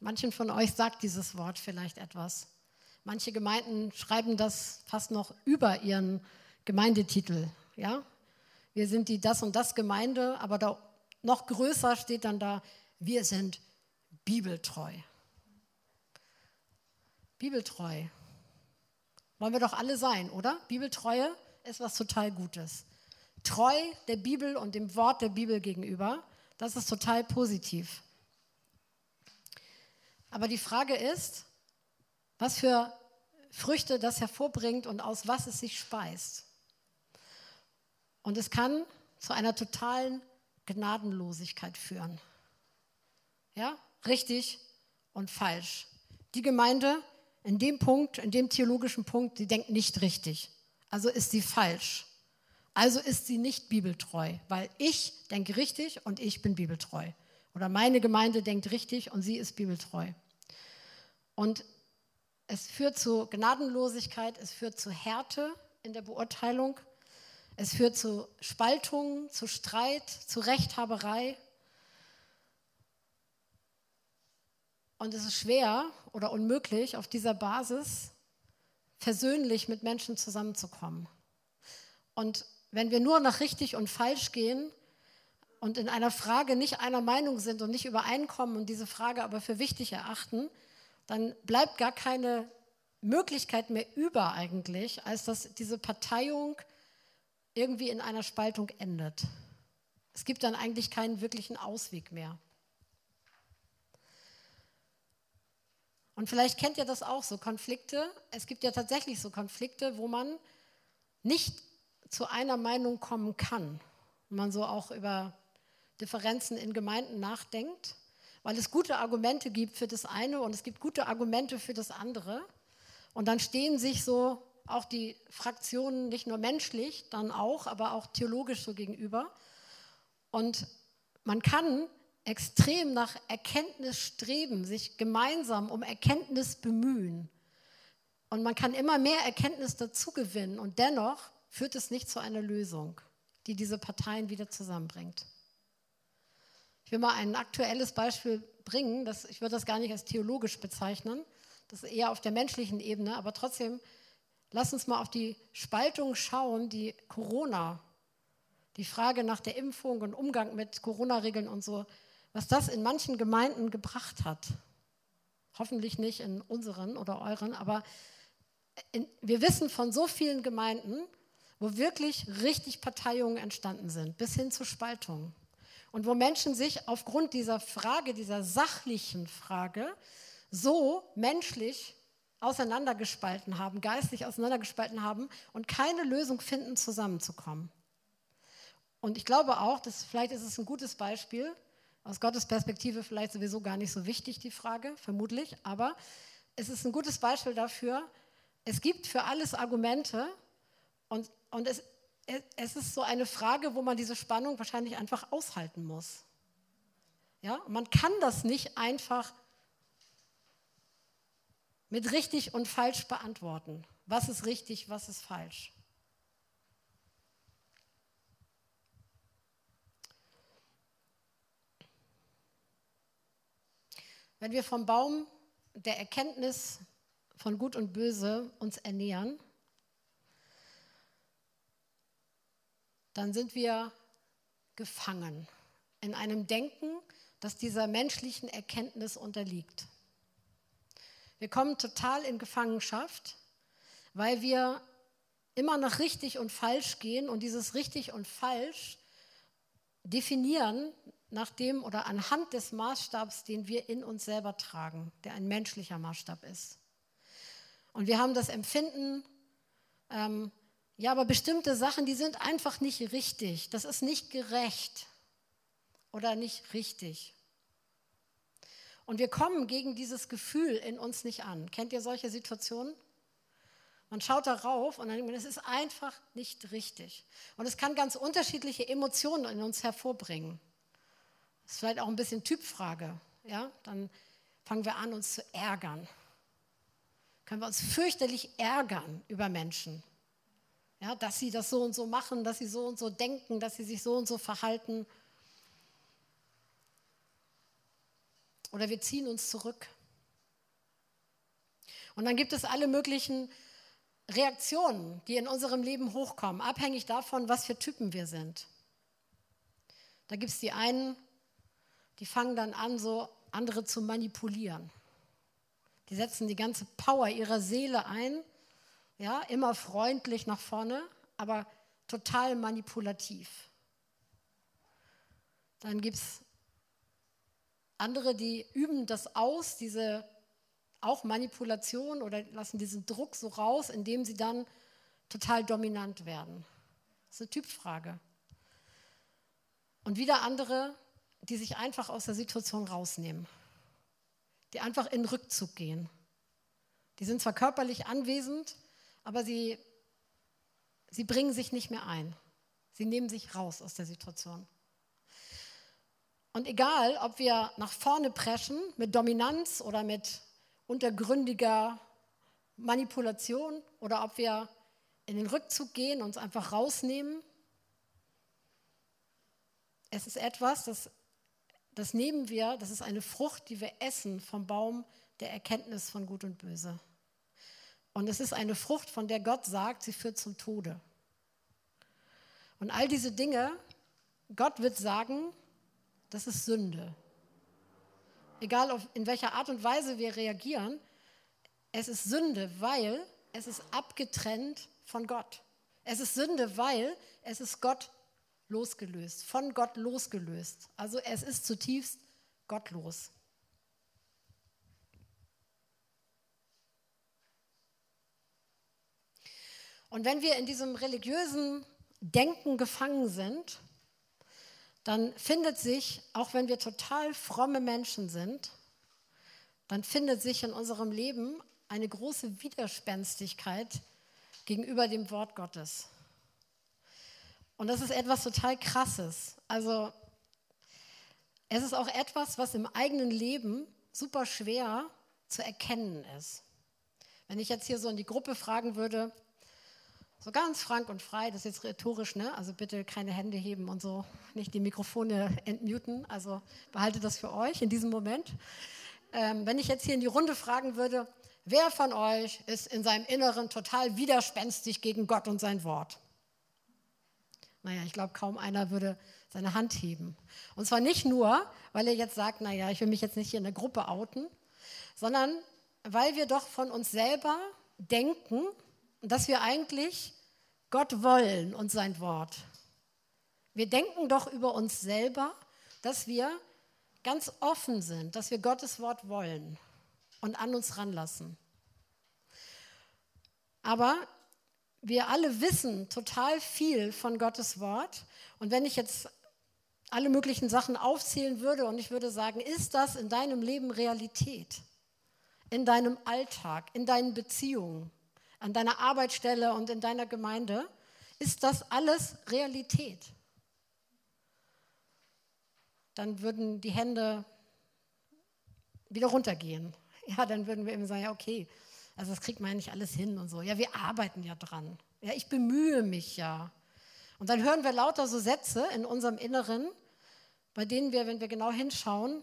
Manchen von euch sagt dieses Wort vielleicht etwas. Manche Gemeinden schreiben das fast noch über ihren Gemeindetitel. Ja? Wir sind die das und das Gemeinde, aber da noch größer steht dann da wir sind bibeltreu. Bibeltreu. Wollen wir doch alle sein, oder? Bibeltreue ist was total Gutes. Treu der Bibel und dem Wort der Bibel gegenüber, das ist total positiv. Aber die Frage ist, was für Früchte das hervorbringt und aus was es sich speist. Und es kann zu einer totalen Gnadenlosigkeit führen. Ja, richtig und falsch. Die Gemeinde in dem Punkt, in dem theologischen Punkt, die denkt nicht richtig. Also ist sie falsch. Also ist sie nicht bibeltreu, weil ich denke richtig und ich bin bibeltreu. Oder meine Gemeinde denkt richtig und sie ist bibeltreu. Und es führt zu Gnadenlosigkeit, es führt zu Härte in der Beurteilung, es führt zu Spaltung, zu Streit, zu Rechthaberei. Und es ist schwer oder unmöglich, auf dieser Basis versöhnlich mit Menschen zusammenzukommen. Und wenn wir nur nach richtig und falsch gehen und in einer Frage nicht einer Meinung sind und nicht übereinkommen und diese Frage aber für wichtig erachten, dann bleibt gar keine Möglichkeit mehr über eigentlich, als dass diese Parteiung irgendwie in einer Spaltung endet. Es gibt dann eigentlich keinen wirklichen Ausweg mehr. Und vielleicht kennt ihr das auch, so Konflikte. Es gibt ja tatsächlich so Konflikte, wo man nicht zu einer Meinung kommen kann. Und man so auch über Differenzen in Gemeinden nachdenkt, weil es gute Argumente gibt für das eine und es gibt gute Argumente für das andere. Und dann stehen sich so auch die Fraktionen nicht nur menschlich, dann auch, aber auch theologisch so gegenüber. Und man kann extrem nach Erkenntnis streben, sich gemeinsam um Erkenntnis bemühen. Und man kann immer mehr Erkenntnis dazu gewinnen und dennoch führt es nicht zu einer Lösung, die diese Parteien wieder zusammenbringt. Ich will mal ein aktuelles Beispiel bringen, das, ich würde das gar nicht als theologisch bezeichnen, das ist eher auf der menschlichen Ebene, aber trotzdem, lass uns mal auf die Spaltung schauen, die Corona, die Frage nach der Impfung und Umgang mit Corona-Regeln und so was das in manchen Gemeinden gebracht hat. Hoffentlich nicht in unseren oder euren, aber in, wir wissen von so vielen Gemeinden, wo wirklich richtig Parteiungen entstanden sind, bis hin zu Spaltungen. Und wo Menschen sich aufgrund dieser Frage, dieser sachlichen Frage, so menschlich auseinandergespalten haben, geistlich auseinandergespalten haben und keine Lösung finden, zusammenzukommen. Und ich glaube auch, dass vielleicht ist es ein gutes Beispiel, aus Gottes Perspektive vielleicht sowieso gar nicht so wichtig, die Frage, vermutlich, aber es ist ein gutes Beispiel dafür, es gibt für alles Argumente und, Und es, es ist so eine Frage, wo man diese Spannung wahrscheinlich einfach aushalten muss. Ja, man kann das nicht einfach mit richtig und falsch beantworten. Was ist richtig, was ist falsch? Wenn wir vom Baum der Erkenntnis von Gut und Böse uns ernähren, dann sind wir gefangen in einem Denken, das dieser menschlichen Erkenntnis unterliegt. Wir kommen total in Gefangenschaft, weil wir immer nach richtig und falsch gehen und dieses richtig und falsch definieren nach dem oder anhand des Maßstabs, den wir in uns selber tragen, der ein menschlicher Maßstab ist. Und wir haben das Empfinden, ähm, ja, aber bestimmte Sachen, die sind einfach nicht richtig. Das ist nicht gerecht oder nicht richtig. Und wir kommen gegen dieses Gefühl in uns nicht an. Kennt ihr solche Situationen? Man schaut darauf und dann denkt man, es ist einfach nicht richtig. Und es kann ganz unterschiedliche Emotionen in uns hervorbringen. Das ist vielleicht auch ein bisschen Typfrage. Ja? Dann fangen wir an, uns zu ärgern. Können wir uns fürchterlich ärgern über Menschen. Ja, dass sie das so und so machen, dass sie so und so denken, dass sie sich so und so verhalten. Oder wir ziehen uns zurück. Und dann gibt es alle möglichen Reaktionen, die in unserem Leben hochkommen, abhängig davon, was für Typen wir sind. Da gibt es die einen, die fangen dann an, so andere zu manipulieren. Die setzen die ganze Power ihrer Seele ein ja, immer freundlich nach vorne, aber total manipulativ. Dann gibt es andere, die üben das aus, diese auch Manipulation oder lassen diesen Druck so raus, indem sie dann total dominant werden. Das ist eine Typfrage. Und wieder andere, die sich einfach aus der Situation rausnehmen, die einfach in Rückzug gehen. Die sind zwar körperlich anwesend, aber sie, sie bringen sich nicht mehr ein. Sie nehmen sich raus aus der Situation. Und egal, ob wir nach vorne preschen mit Dominanz oder mit untergründiger Manipulation oder ob wir in den Rückzug gehen, uns einfach rausnehmen, es ist etwas, das, das nehmen wir, das ist eine Frucht, die wir essen vom Baum der Erkenntnis von Gut und Böse. Und es ist eine Frucht, von der Gott sagt, sie führt zum Tode. Und all diese Dinge, Gott wird sagen, das ist Sünde. Egal in welcher Art und Weise wir reagieren, es ist Sünde, weil es ist abgetrennt von Gott. Es ist Sünde, weil es ist Gott losgelöst, von Gott losgelöst. Also es ist zutiefst gottlos. Und wenn wir in diesem religiösen Denken gefangen sind, dann findet sich, auch wenn wir total fromme Menschen sind, dann findet sich in unserem Leben eine große Widerspenstigkeit gegenüber dem Wort Gottes. Und das ist etwas total Krasses. Also es ist auch etwas, was im eigenen Leben super schwer zu erkennen ist. Wenn ich jetzt hier so in die Gruppe fragen würde, so ganz frank und frei, das ist jetzt rhetorisch, ne? Also bitte keine Hände heben und so, nicht die Mikrofone entmuten. Also behaltet das für euch in diesem Moment. Ähm, wenn ich jetzt hier in die Runde fragen würde, wer von euch ist in seinem Inneren total widerspenstig gegen Gott und sein Wort? Naja, ich glaube, kaum einer würde seine Hand heben. Und zwar nicht nur, weil er jetzt sagt, naja, ich will mich jetzt nicht hier in der Gruppe outen, sondern weil wir doch von uns selber denken, dass wir eigentlich Gott wollen und sein Wort. Wir denken doch über uns selber, dass wir ganz offen sind, dass wir Gottes Wort wollen und an uns ranlassen. Aber wir alle wissen total viel von Gottes Wort. Und wenn ich jetzt alle möglichen Sachen aufzählen würde und ich würde sagen, ist das in deinem Leben Realität? In deinem Alltag, in deinen Beziehungen? An deiner Arbeitsstelle und in deiner Gemeinde, ist das alles Realität? Dann würden die Hände wieder runtergehen. Ja, dann würden wir eben sagen, ja, okay, also das kriegt man ja nicht alles hin und so. Ja, wir arbeiten ja dran. Ja, ich bemühe mich ja. Und dann hören wir lauter so Sätze in unserem Inneren, bei denen wir, wenn wir genau hinschauen,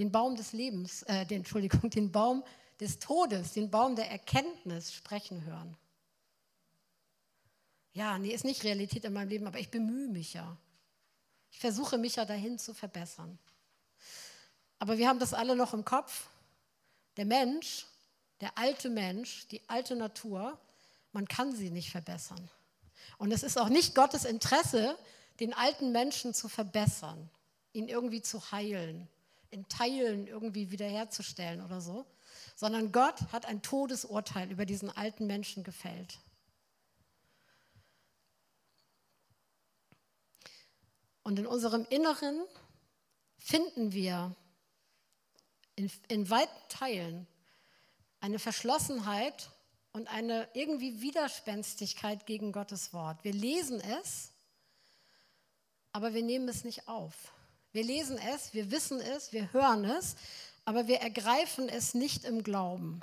den Baum des Lebens, äh, den, Entschuldigung, den Baum des Todes, den Baum der Erkenntnis sprechen hören. Ja, nee, ist nicht Realität in meinem Leben, aber ich bemühe mich ja. Ich versuche mich ja dahin zu verbessern. Aber wir haben das alle noch im Kopf. Der Mensch, der alte Mensch, die alte Natur, man kann sie nicht verbessern. Und es ist auch nicht Gottes Interesse, den alten Menschen zu verbessern, ihn irgendwie zu heilen, in Teilen irgendwie wiederherzustellen oder so, sondern Gott hat ein Todesurteil über diesen alten Menschen gefällt. Und in unserem Inneren finden wir in, in weiten Teilen eine Verschlossenheit und eine irgendwie Widerspenstigkeit gegen Gottes Wort. Wir lesen es, aber wir nehmen es nicht auf. Wir lesen es, wir wissen es, wir hören es, aber wir ergreifen es nicht im Glauben.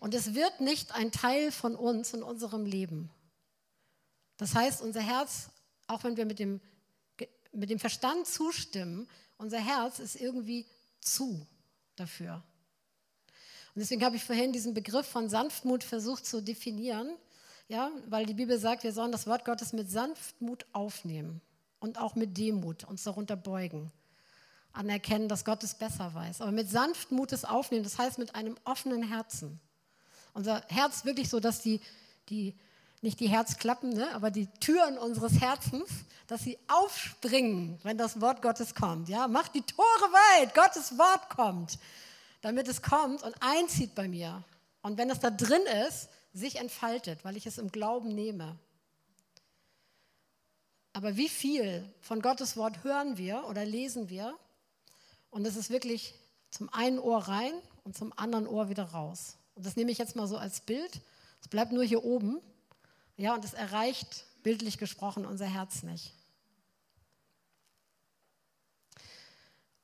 Und es wird nicht ein Teil von uns in unserem Leben. Das heißt, unser Herz, auch wenn wir mit dem, mit dem Verstand zustimmen, unser Herz ist irgendwie zu dafür. Und deswegen habe ich vorhin diesen Begriff von Sanftmut versucht zu definieren, ja, weil die Bibel sagt, wir sollen das Wort Gottes mit Sanftmut aufnehmen und auch mit Demut uns darunter beugen. Anerkennen, dass Gott es besser weiß. Aber mit Sanftmut es aufnehmen, das heißt mit einem offenen Herzen. Unser Herz wirklich so, dass die, die nicht die Herzklappen, ne, aber die Türen unseres Herzens, dass sie aufspringen, wenn das Wort Gottes kommt. Ja, macht die Tore weit, Gottes Wort kommt damit es kommt und einzieht bei mir. Und wenn es da drin ist, sich entfaltet, weil ich es im Glauben nehme. Aber wie viel von Gottes Wort hören wir oder lesen wir? Und es ist wirklich zum einen Ohr rein und zum anderen Ohr wieder raus. Und das nehme ich jetzt mal so als Bild. Es bleibt nur hier oben. Ja, und es erreicht bildlich gesprochen unser Herz nicht.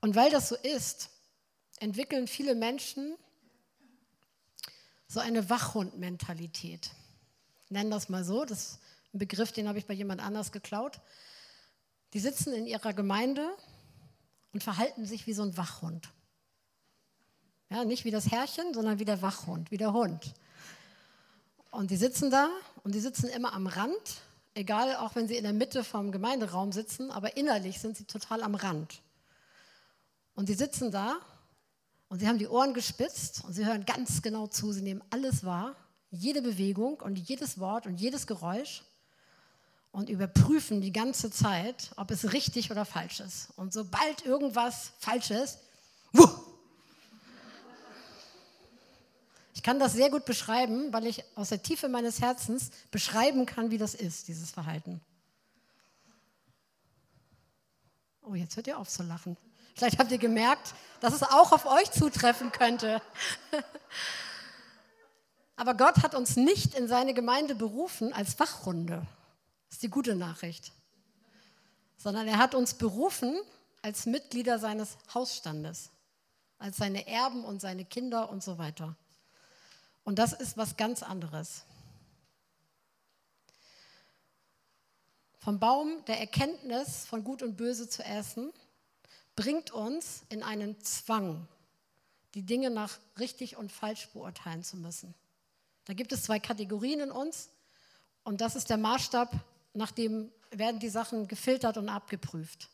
Und weil das so ist, entwickeln viele Menschen so eine Wachhund-Mentalität. Nennen das mal so, das ist ein Begriff, den habe ich bei jemand anders geklaut. Die sitzen in ihrer Gemeinde und verhalten sich wie so ein Wachhund. Ja, nicht wie das Herrchen, sondern wie der Wachhund, wie der Hund. Und die sitzen da und die sitzen immer am Rand, egal auch wenn sie in der Mitte vom Gemeinderaum sitzen, aber innerlich sind sie total am Rand. Und sie sitzen da und sie haben die Ohren gespitzt und sie hören ganz genau zu. Sie nehmen alles wahr, jede Bewegung und jedes Wort und jedes Geräusch und überprüfen die ganze Zeit, ob es richtig oder falsch ist. Und sobald irgendwas falsch ist, wuh, ich kann das sehr gut beschreiben, weil ich aus der Tiefe meines Herzens beschreiben kann, wie das ist, dieses Verhalten. Oh, jetzt hört ihr auf zu lachen. Vielleicht habt ihr gemerkt, dass es auch auf euch zutreffen könnte. Aber Gott hat uns nicht in seine Gemeinde berufen als Wachhunde. Das ist die gute Nachricht. Sondern er hat uns berufen als Mitglieder seines Hausstandes, als seine Erben und seine Kinder und so weiter. Und das ist was ganz anderes. Vom Baum der Erkenntnis von Gut und Böse zu essen bringt uns in einen Zwang, die Dinge nach richtig und falsch beurteilen zu müssen. Da gibt es zwei Kategorien in uns und das ist der Maßstab, nach dem werden die Sachen gefiltert und abgeprüft.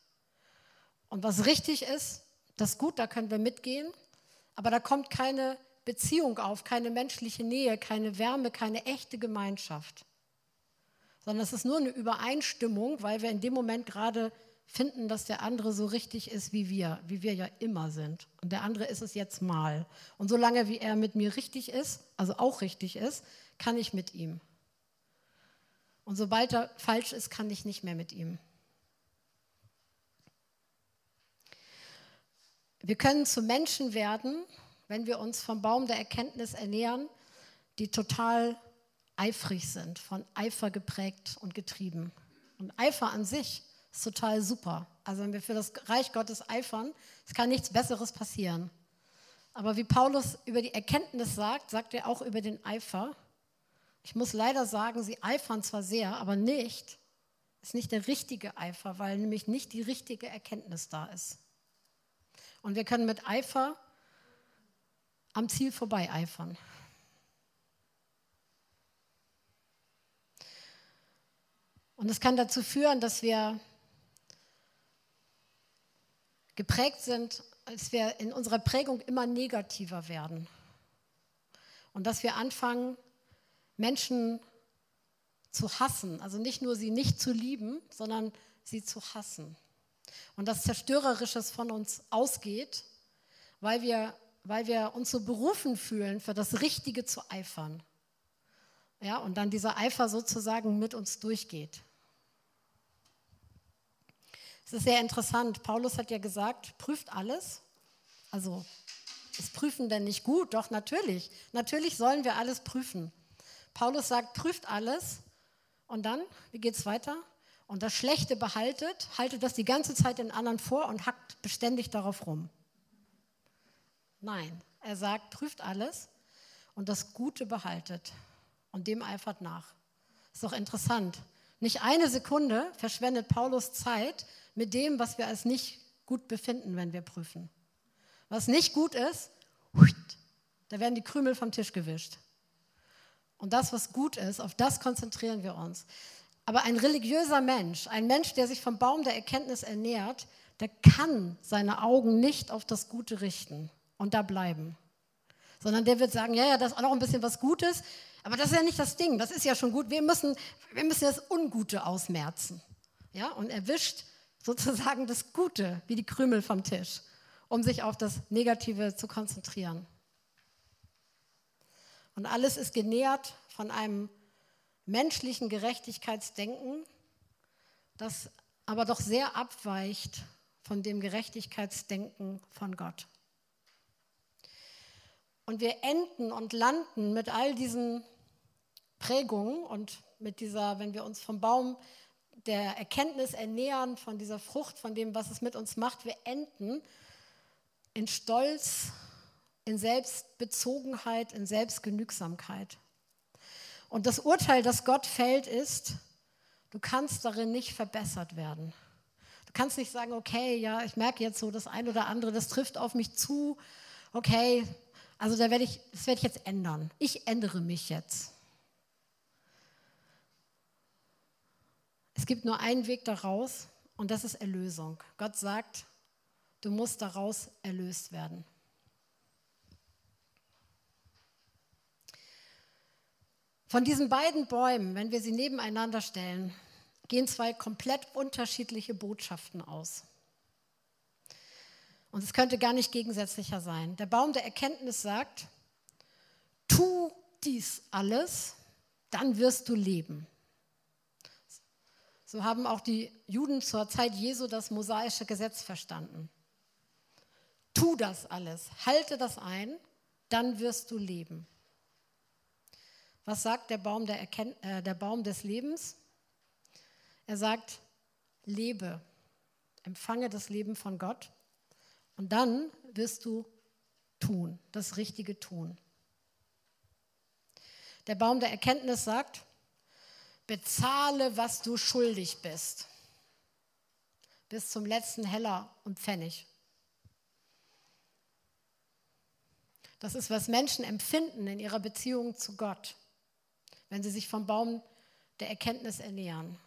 Und was richtig ist, das ist gut, da können wir mitgehen, aber da kommt keine Beziehung auf, keine menschliche Nähe, keine Wärme, keine echte Gemeinschaft. Sondern es ist nur eine Übereinstimmung, weil wir in dem Moment gerade finden, dass der andere so richtig ist wie wir, wie wir ja immer sind. Und der andere ist es jetzt mal. Und solange wie er mit mir richtig ist, also auch richtig ist, kann ich mit ihm. Und sobald er falsch ist, kann ich nicht mehr mit ihm. Wir können zu Menschen werden, wenn wir uns vom Baum der Erkenntnis ernähren, die total eifrig sind, von Eifer geprägt und getrieben. Und Eifer an sich ist total super. Also wenn wir für das Reich Gottes eifern, es kann nichts Besseres passieren. Aber wie Paulus über die Erkenntnis sagt, sagt er auch über den Eifer. Ich muss leider sagen, sie eifern zwar sehr, aber nicht, ist nicht der richtige Eifer, weil nämlich nicht die richtige Erkenntnis da ist. Und wir können mit Eifer am Ziel vorbei eifern. Und es kann dazu führen, dass wir geprägt sind, als wir in unserer Prägung immer negativer werden. Und dass wir anfangen, Menschen zu hassen. Also nicht nur sie nicht zu lieben, sondern sie zu hassen. Und dass Zerstörerisches von uns ausgeht, weil wir, weil wir uns so berufen fühlen, für das Richtige zu eifern. Ja, und dann dieser Eifer sozusagen mit uns durchgeht. Es ist sehr interessant. Paulus hat ja gesagt, prüft alles. Also, ist Prüfen denn nicht gut? Doch, natürlich. Natürlich sollen wir alles prüfen. Paulus sagt, prüft alles. Und dann, wie geht es weiter? Und das Schlechte behaltet, haltet das die ganze Zeit den anderen vor und hackt beständig darauf rum. Nein, er sagt, prüft alles und das Gute behaltet und dem eifert nach. Ist doch interessant. Nicht eine Sekunde verschwendet Paulus Zeit mit dem, was wir als nicht gut befinden, wenn wir prüfen. Was nicht gut ist, da werden die Krümel vom Tisch gewischt. Und das, was gut ist, auf das konzentrieren wir uns. Aber ein religiöser Mensch, ein Mensch, der sich vom Baum der Erkenntnis ernährt, der kann seine Augen nicht auf das Gute richten und da bleiben. Sondern der wird sagen, ja, ja, das ist auch noch ein bisschen was Gutes, aber das ist ja nicht das Ding, das ist ja schon gut. Wir müssen, wir müssen das Ungute ausmerzen. Ja, und er wischt sozusagen das Gute wie die Krümel vom Tisch, um sich auf das Negative zu konzentrieren. Und alles ist genährt von einem menschlichen Gerechtigkeitsdenken, das aber doch sehr abweicht von dem Gerechtigkeitsdenken von Gott. Und wir enden und landen mit all diesen Prägungen und mit dieser, wenn wir uns vom Baum der Erkenntnis ernähren, von dieser Frucht, von dem, was es mit uns macht, wir enden in Stolz, in Selbstbezogenheit, in Selbstgenügsamkeit. Und das Urteil, das Gott fällt, ist, du kannst darin nicht verbessert werden. Du kannst nicht sagen, okay, ja, ich merke jetzt so das ein oder andere, das trifft auf mich zu, okay, also da werde ich, das werde ich jetzt ändern. Ich ändere mich jetzt. Es gibt nur einen Weg daraus und das ist Erlösung. Gott sagt, du musst daraus erlöst werden. Von diesen beiden Bäumen, wenn wir sie nebeneinander stellen, gehen zwei komplett unterschiedliche Botschaften aus. Und es könnte gar nicht gegensätzlicher sein. Der Baum der Erkenntnis sagt, tu dies alles, dann wirst du leben. So haben auch die Juden zur Zeit Jesu das mosaische Gesetz verstanden. Tu das alles, halte das ein, dann wirst du leben. Was sagt der Baum, der, Erkennt, äh, der Baum des Lebens? Er sagt, lebe, empfange das Leben von Gott und dann wirst du tun, das Richtige tun. Der Baum der Erkenntnis sagt, bezahle, was du schuldig bist, bis zum letzten Heller und Pfennig. Das ist, was Menschen empfinden in ihrer Beziehung zu Gott, wenn sie sich vom Baum der Erkenntnis ernähren.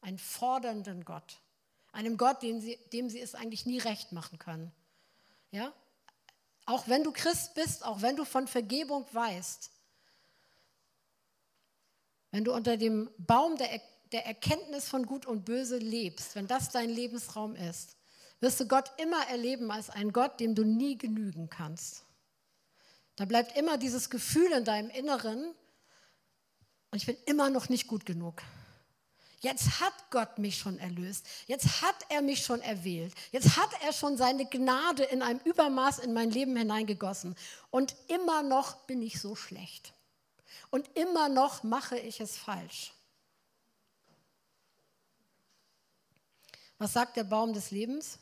Einen fordernden Gott, einem Gott, dem sie, dem sie es eigentlich nie recht machen können. Ja? Auch wenn du Christ bist, auch wenn du von Vergebung weißt, wenn du unter dem Baum der, der Erkenntnis von Gut und Böse lebst, wenn das dein Lebensraum ist, wirst du Gott immer erleben als einen Gott, dem du nie genügen kannst. Da bleibt immer dieses Gefühl in deinem Inneren, und ich bin immer noch nicht gut genug. Jetzt hat Gott mich schon erlöst. Jetzt hat er mich schon erwählt. Jetzt hat er schon seine Gnade in einem Übermaß in mein Leben hineingegossen. Und immer noch bin ich so schlecht. Und immer noch mache ich es falsch. Was sagt der Baum des Lebens?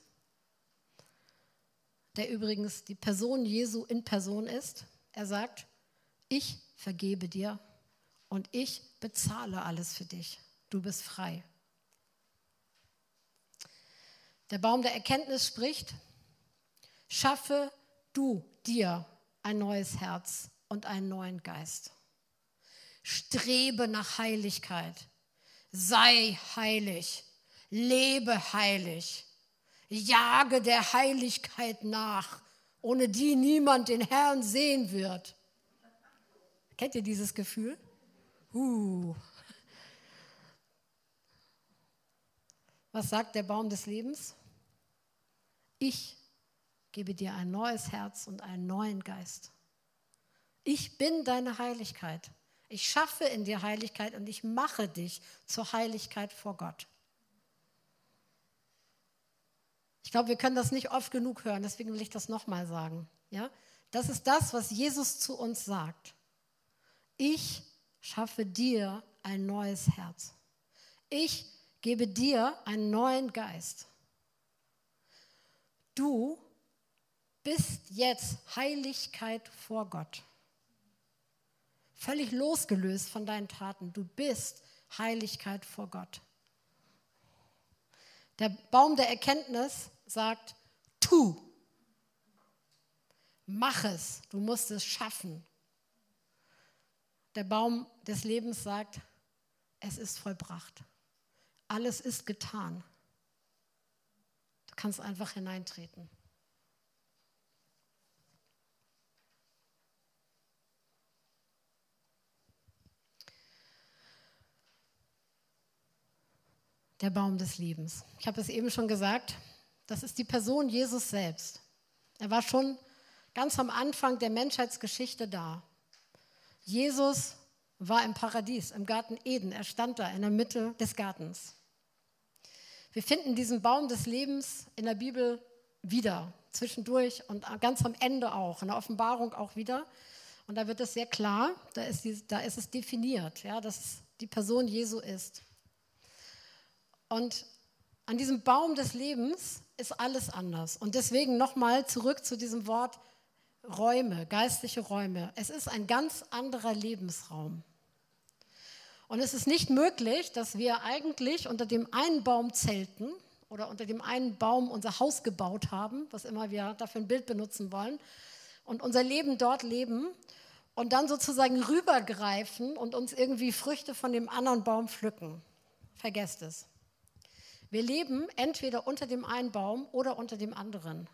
Der übrigens die Person Jesu in Person ist. Er sagt, ich vergebe dir und ich bezahle alles für dich. Du bist frei. Der Baum der Erkenntnis spricht, schaffe du dir ein neues Herz und einen neuen Geist. Strebe nach Heiligkeit. Sei heilig. Lebe heilig. Jage der Heiligkeit nach, ohne die niemand den Herrn sehen wird. Kennt ihr dieses Gefühl? Uh. Was sagt der Baum des Lebens? Ich gebe dir ein neues Herz und einen neuen Geist. Ich bin deine Heiligkeit. Ich schaffe in dir Heiligkeit und ich mache dich zur Heiligkeit vor Gott. Ich glaube, wir können das nicht oft genug hören, deswegen will ich das nochmal sagen. Ja? Das ist das, was Jesus zu uns sagt. Ich schaffe dir ein neues Herz. Ich gebe dir einen neuen Geist. Du bist jetzt Heiligkeit vor Gott. Völlig losgelöst von deinen Taten. Du bist Heiligkeit vor Gott. Der Baum der Erkenntnis sagt, tu. Mach es. Du musst es schaffen. Der Baum des Lebens sagt, es ist vollbracht. Alles ist getan. Du kannst einfach hineintreten. Der Baum des Lebens. Ich habe es eben schon gesagt, das ist die Person Jesus selbst. Er war schon ganz am Anfang der Menschheitsgeschichte da. Jesus war im Paradies, im Garten Eden. Er stand da in der Mitte des Gartens. Wir finden diesen Baum des Lebens in der Bibel wieder, zwischendurch und ganz am Ende auch, in der Offenbarung auch wieder. Und da wird es sehr klar, da ist, die, da ist es definiert, ja, dass die Person Jesu ist. Und an diesem Baum des Lebens ist alles anders. Und deswegen nochmal zurück zu diesem Wort Räume, geistliche Räume. Es ist ein ganz anderer Lebensraum. Und es ist nicht möglich, dass wir eigentlich unter dem einen Baum zelten oder unter dem einen Baum unser Haus gebaut haben, was immer wir dafür ein Bild benutzen wollen, und unser Leben dort leben und dann sozusagen rübergreifen und uns irgendwie Früchte von dem anderen Baum pflücken. Vergesst es. Wir leben entweder unter dem einen Baum oder unter dem anderen.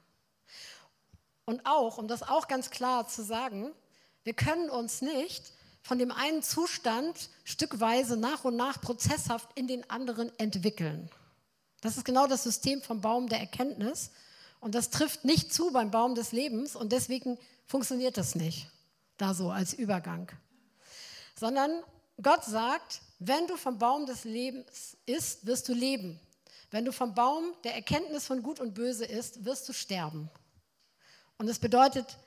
Und auch, um das auch ganz klar zu sagen, wir können uns nicht von dem einen Zustand stückweise nach und nach prozesshaft in den anderen entwickeln. Das ist genau das System vom Baum der Erkenntnis. Und das trifft nicht zu beim Baum des Lebens und deswegen funktioniert das nicht da so als Übergang. Sondern Gott sagt, wenn du vom Baum des Lebens isst, wirst du leben. Wenn du vom Baum der Erkenntnis von Gut und Böse isst, wirst du sterben. Und das bedeutet,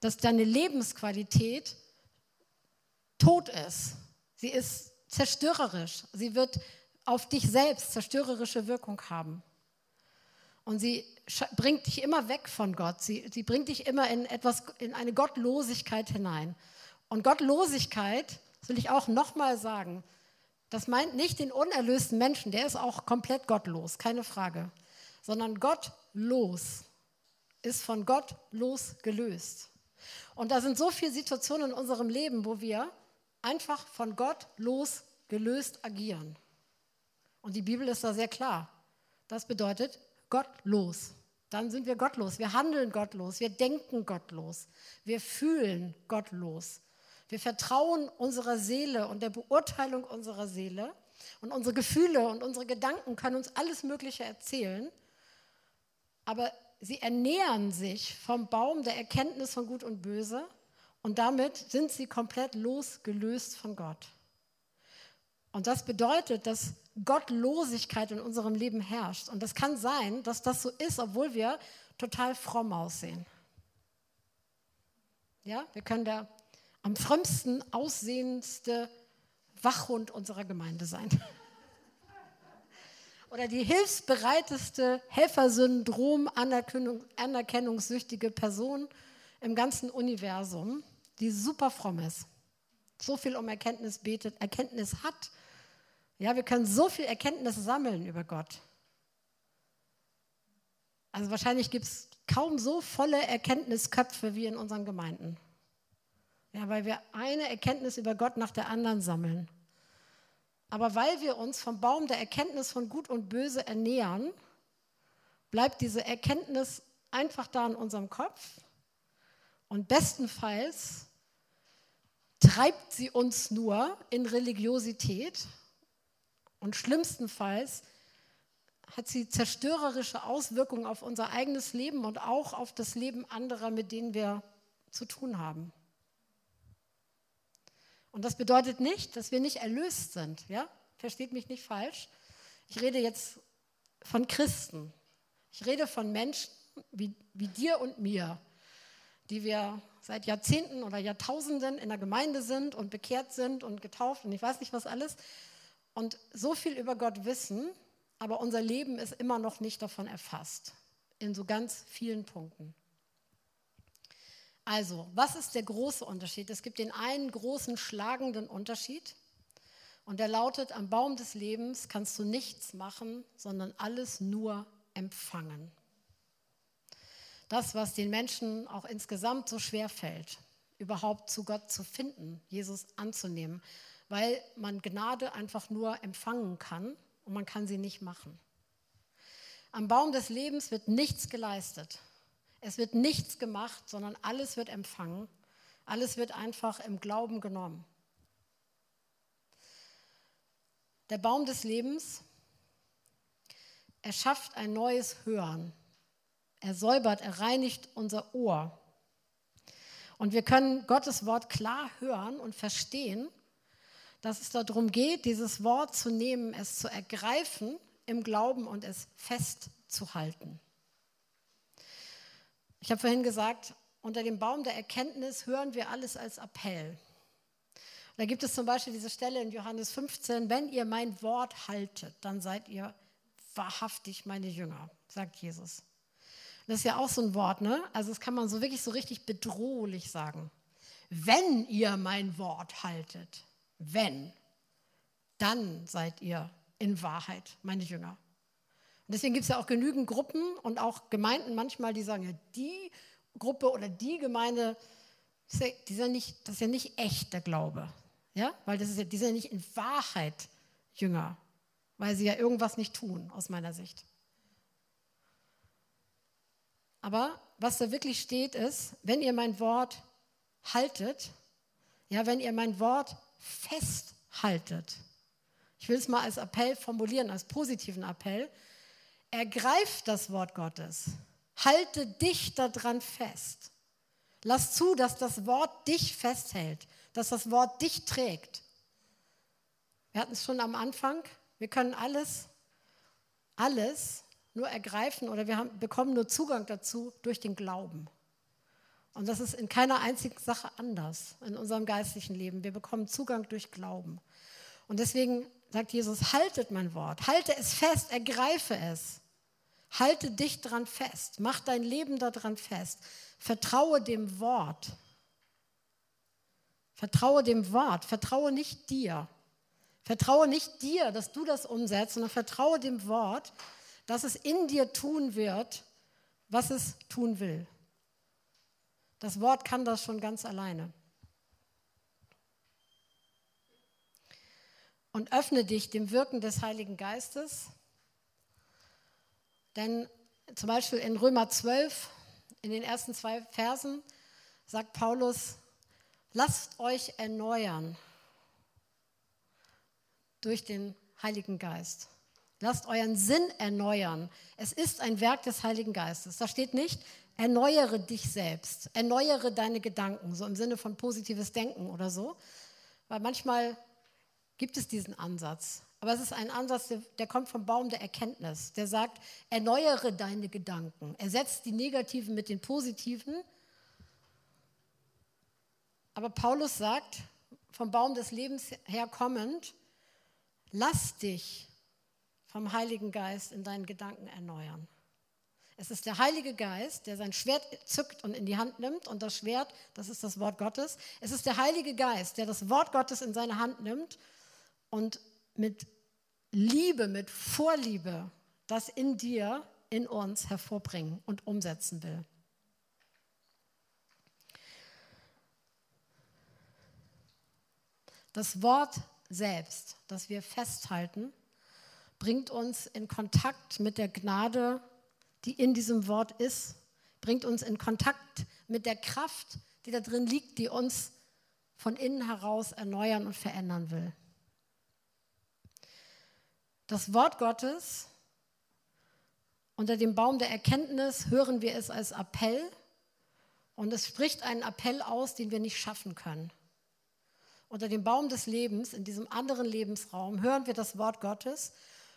dass deine Lebensqualität tot ist. Sie ist zerstörerisch. Sie wird auf dich selbst zerstörerische Wirkung haben. Und sie bringt dich immer weg von Gott. Sie, sie bringt dich immer in etwas, in eine Gottlosigkeit hinein. Und Gottlosigkeit, das will ich auch nochmal sagen, das meint nicht den unerlösten Menschen, der ist auch komplett gottlos, keine Frage, sondern gottlos ist von Gott losgelöst. Und da sind so viele Situationen in unserem Leben, wo wir einfach von Gott losgelöst agieren. Und die Bibel ist da sehr klar. Das bedeutet gottlos. Dann sind wir gottlos. Wir handeln gottlos. Wir denken gottlos. Wir fühlen gottlos. Wir vertrauen unserer Seele und der Beurteilung unserer Seele. Und unsere Gefühle und unsere Gedanken können uns alles Mögliche erzählen. Aber sie ernähren sich vom Baum der Erkenntnis von Gut und Böse und damit sind sie komplett losgelöst von Gott. Und das bedeutet, dass Gottlosigkeit in unserem Leben herrscht. Und das kann sein, dass das so ist, obwohl wir total fromm aussehen. Ja, wir können da am frömmsten aussehendste Wachhund unserer Gemeinde sein. Oder die hilfsbereiteste, Helfersyndrom-anerkennungssüchtige Person im ganzen Universum, die super fromm ist. So viel um Erkenntnis betet, Erkenntnis hat. Ja, wir können so viel Erkenntnis sammeln über Gott. Also wahrscheinlich gibt es kaum so volle Erkenntnisköpfe wie in unseren Gemeinden. Ja, weil wir eine Erkenntnis über Gott nach der anderen sammeln. Aber weil wir uns vom Baum der Erkenntnis von Gut und Böse ernähren, bleibt diese Erkenntnis einfach da in unserem Kopf und bestenfalls treibt sie uns nur in Religiosität und schlimmstenfalls hat sie zerstörerische Auswirkungen auf unser eigenes Leben und auch auf das Leben anderer, mit denen wir zu tun haben. Und das bedeutet nicht, dass wir nicht erlöst sind. Ja? Versteht mich nicht falsch. Ich rede jetzt von Christen. Ich rede von Menschen wie, wie dir und mir, die wir seit Jahrzehnten oder Jahrtausenden in der Gemeinde sind und bekehrt sind und getauft und ich weiß nicht was alles und so viel über Gott wissen, aber unser Leben ist immer noch nicht davon erfasst, in so ganz vielen Punkten. Also, was ist der große Unterschied? Es gibt den einen großen schlagenden Unterschied und der lautet, am Baum des Lebens kannst du nichts machen, sondern alles nur empfangen. Das, was den Menschen auch insgesamt so schwer fällt, überhaupt zu Gott zu finden, Jesus anzunehmen, weil man Gnade einfach nur empfangen kann und man kann sie nicht machen. Am Baum des Lebens wird nichts geleistet. Es wird nichts gemacht, sondern alles wird empfangen. Alles wird einfach im Glauben genommen. Der Baum des Lebens, er schafft ein neues Hören. Er säubert, er reinigt unser Ohr. Und wir können Gottes Wort klar hören und verstehen, dass es darum geht, dieses Wort zu nehmen, es zu ergreifen im Glauben und es festzuhalten. Ich habe vorhin gesagt, unter dem Baum der Erkenntnis hören wir alles als Appell. Da gibt es zum Beispiel diese Stelle in Johannes 15, wenn ihr mein Wort haltet, dann seid ihr wahrhaftig meine Jünger, sagt Jesus. Das ist ja auch so ein Wort, ne? Also das kann man so wirklich so richtig bedrohlich sagen. Wenn ihr mein Wort haltet, wenn, dann seid ihr in Wahrheit meine Jünger. Und deswegen gibt es ja auch genügend Gruppen und auch Gemeinden manchmal, die sagen, ja, die Gruppe oder die Gemeinde, das ist ja nicht, das ist ja nicht echt der Glaube. Ja? Weil das ist ja, die sind ja nicht in Wahrheit Jünger, weil sie ja irgendwas nicht tun, aus meiner Sicht. Aber was da wirklich steht, ist, wenn ihr mein Wort haltet, ja, wenn ihr mein Wort festhaltet, ich will es mal als Appell formulieren, als positiven Appell, Ergreif das Wort Gottes. Halte dich daran fest. Lass zu, dass das Wort dich festhält, dass das Wort dich trägt. Wir hatten es schon am Anfang. Wir können alles, alles nur ergreifen oder wir haben, bekommen nur Zugang dazu durch den Glauben. Und das ist in keiner einzigen Sache anders in unserem geistlichen Leben. Wir bekommen Zugang durch Glauben. Und deswegen sagt Jesus, haltet mein Wort, halte es fest, ergreife es. Halte dich dran fest, mach dein Leben daran fest. Vertraue dem Wort. Vertraue dem Wort, vertraue nicht dir. Vertraue nicht dir, dass du das umsetzt, sondern vertraue dem Wort, dass es in dir tun wird, was es tun will. Das Wort kann das schon ganz alleine. Und öffne dich dem Wirken des Heiligen Geistes. Denn zum Beispiel in Römer 12, in den ersten zwei Versen, sagt Paulus, lasst euch erneuern durch den Heiligen Geist. Lasst euren Sinn erneuern. Es ist ein Werk des Heiligen Geistes. Da steht nicht, erneuere dich selbst, erneuere deine Gedanken, so im Sinne von positives Denken oder so. Weil manchmal gibt es diesen Ansatz. Aber es ist ein Ansatz, der, der, kommt vom Baum der Erkenntnis. Der sagt, erneuere deine Gedanken. Ersetzt die negativen mit den positiven. Aber Paulus sagt, vom Baum des Lebens her kommend, lass dich vom Heiligen Geist in deinen Gedanken erneuern. Es ist der Heilige Geist, der sein Schwert zückt und in die Hand nimmt. Und das Schwert, das ist das Wort Gottes. Es ist der Heilige Geist, der das Wort Gottes in seine Hand nimmt und mit Liebe, mit Vorliebe das in dir, in uns hervorbringen und umsetzen will. Das Wort selbst, das wir festhalten, bringt uns in Kontakt mit der Gnade die in diesem Wort ist, bringt uns in Kontakt mit der Kraft, die da drin liegt, die uns von innen heraus erneuern und verändern will. Das Wort Gottes, unter dem Baum der Erkenntnis hören wir es als Appell und es spricht einen Appell aus, den wir nicht schaffen können. Unter dem Baum des Lebens, in diesem anderen Lebensraum, hören wir das Wort Gottes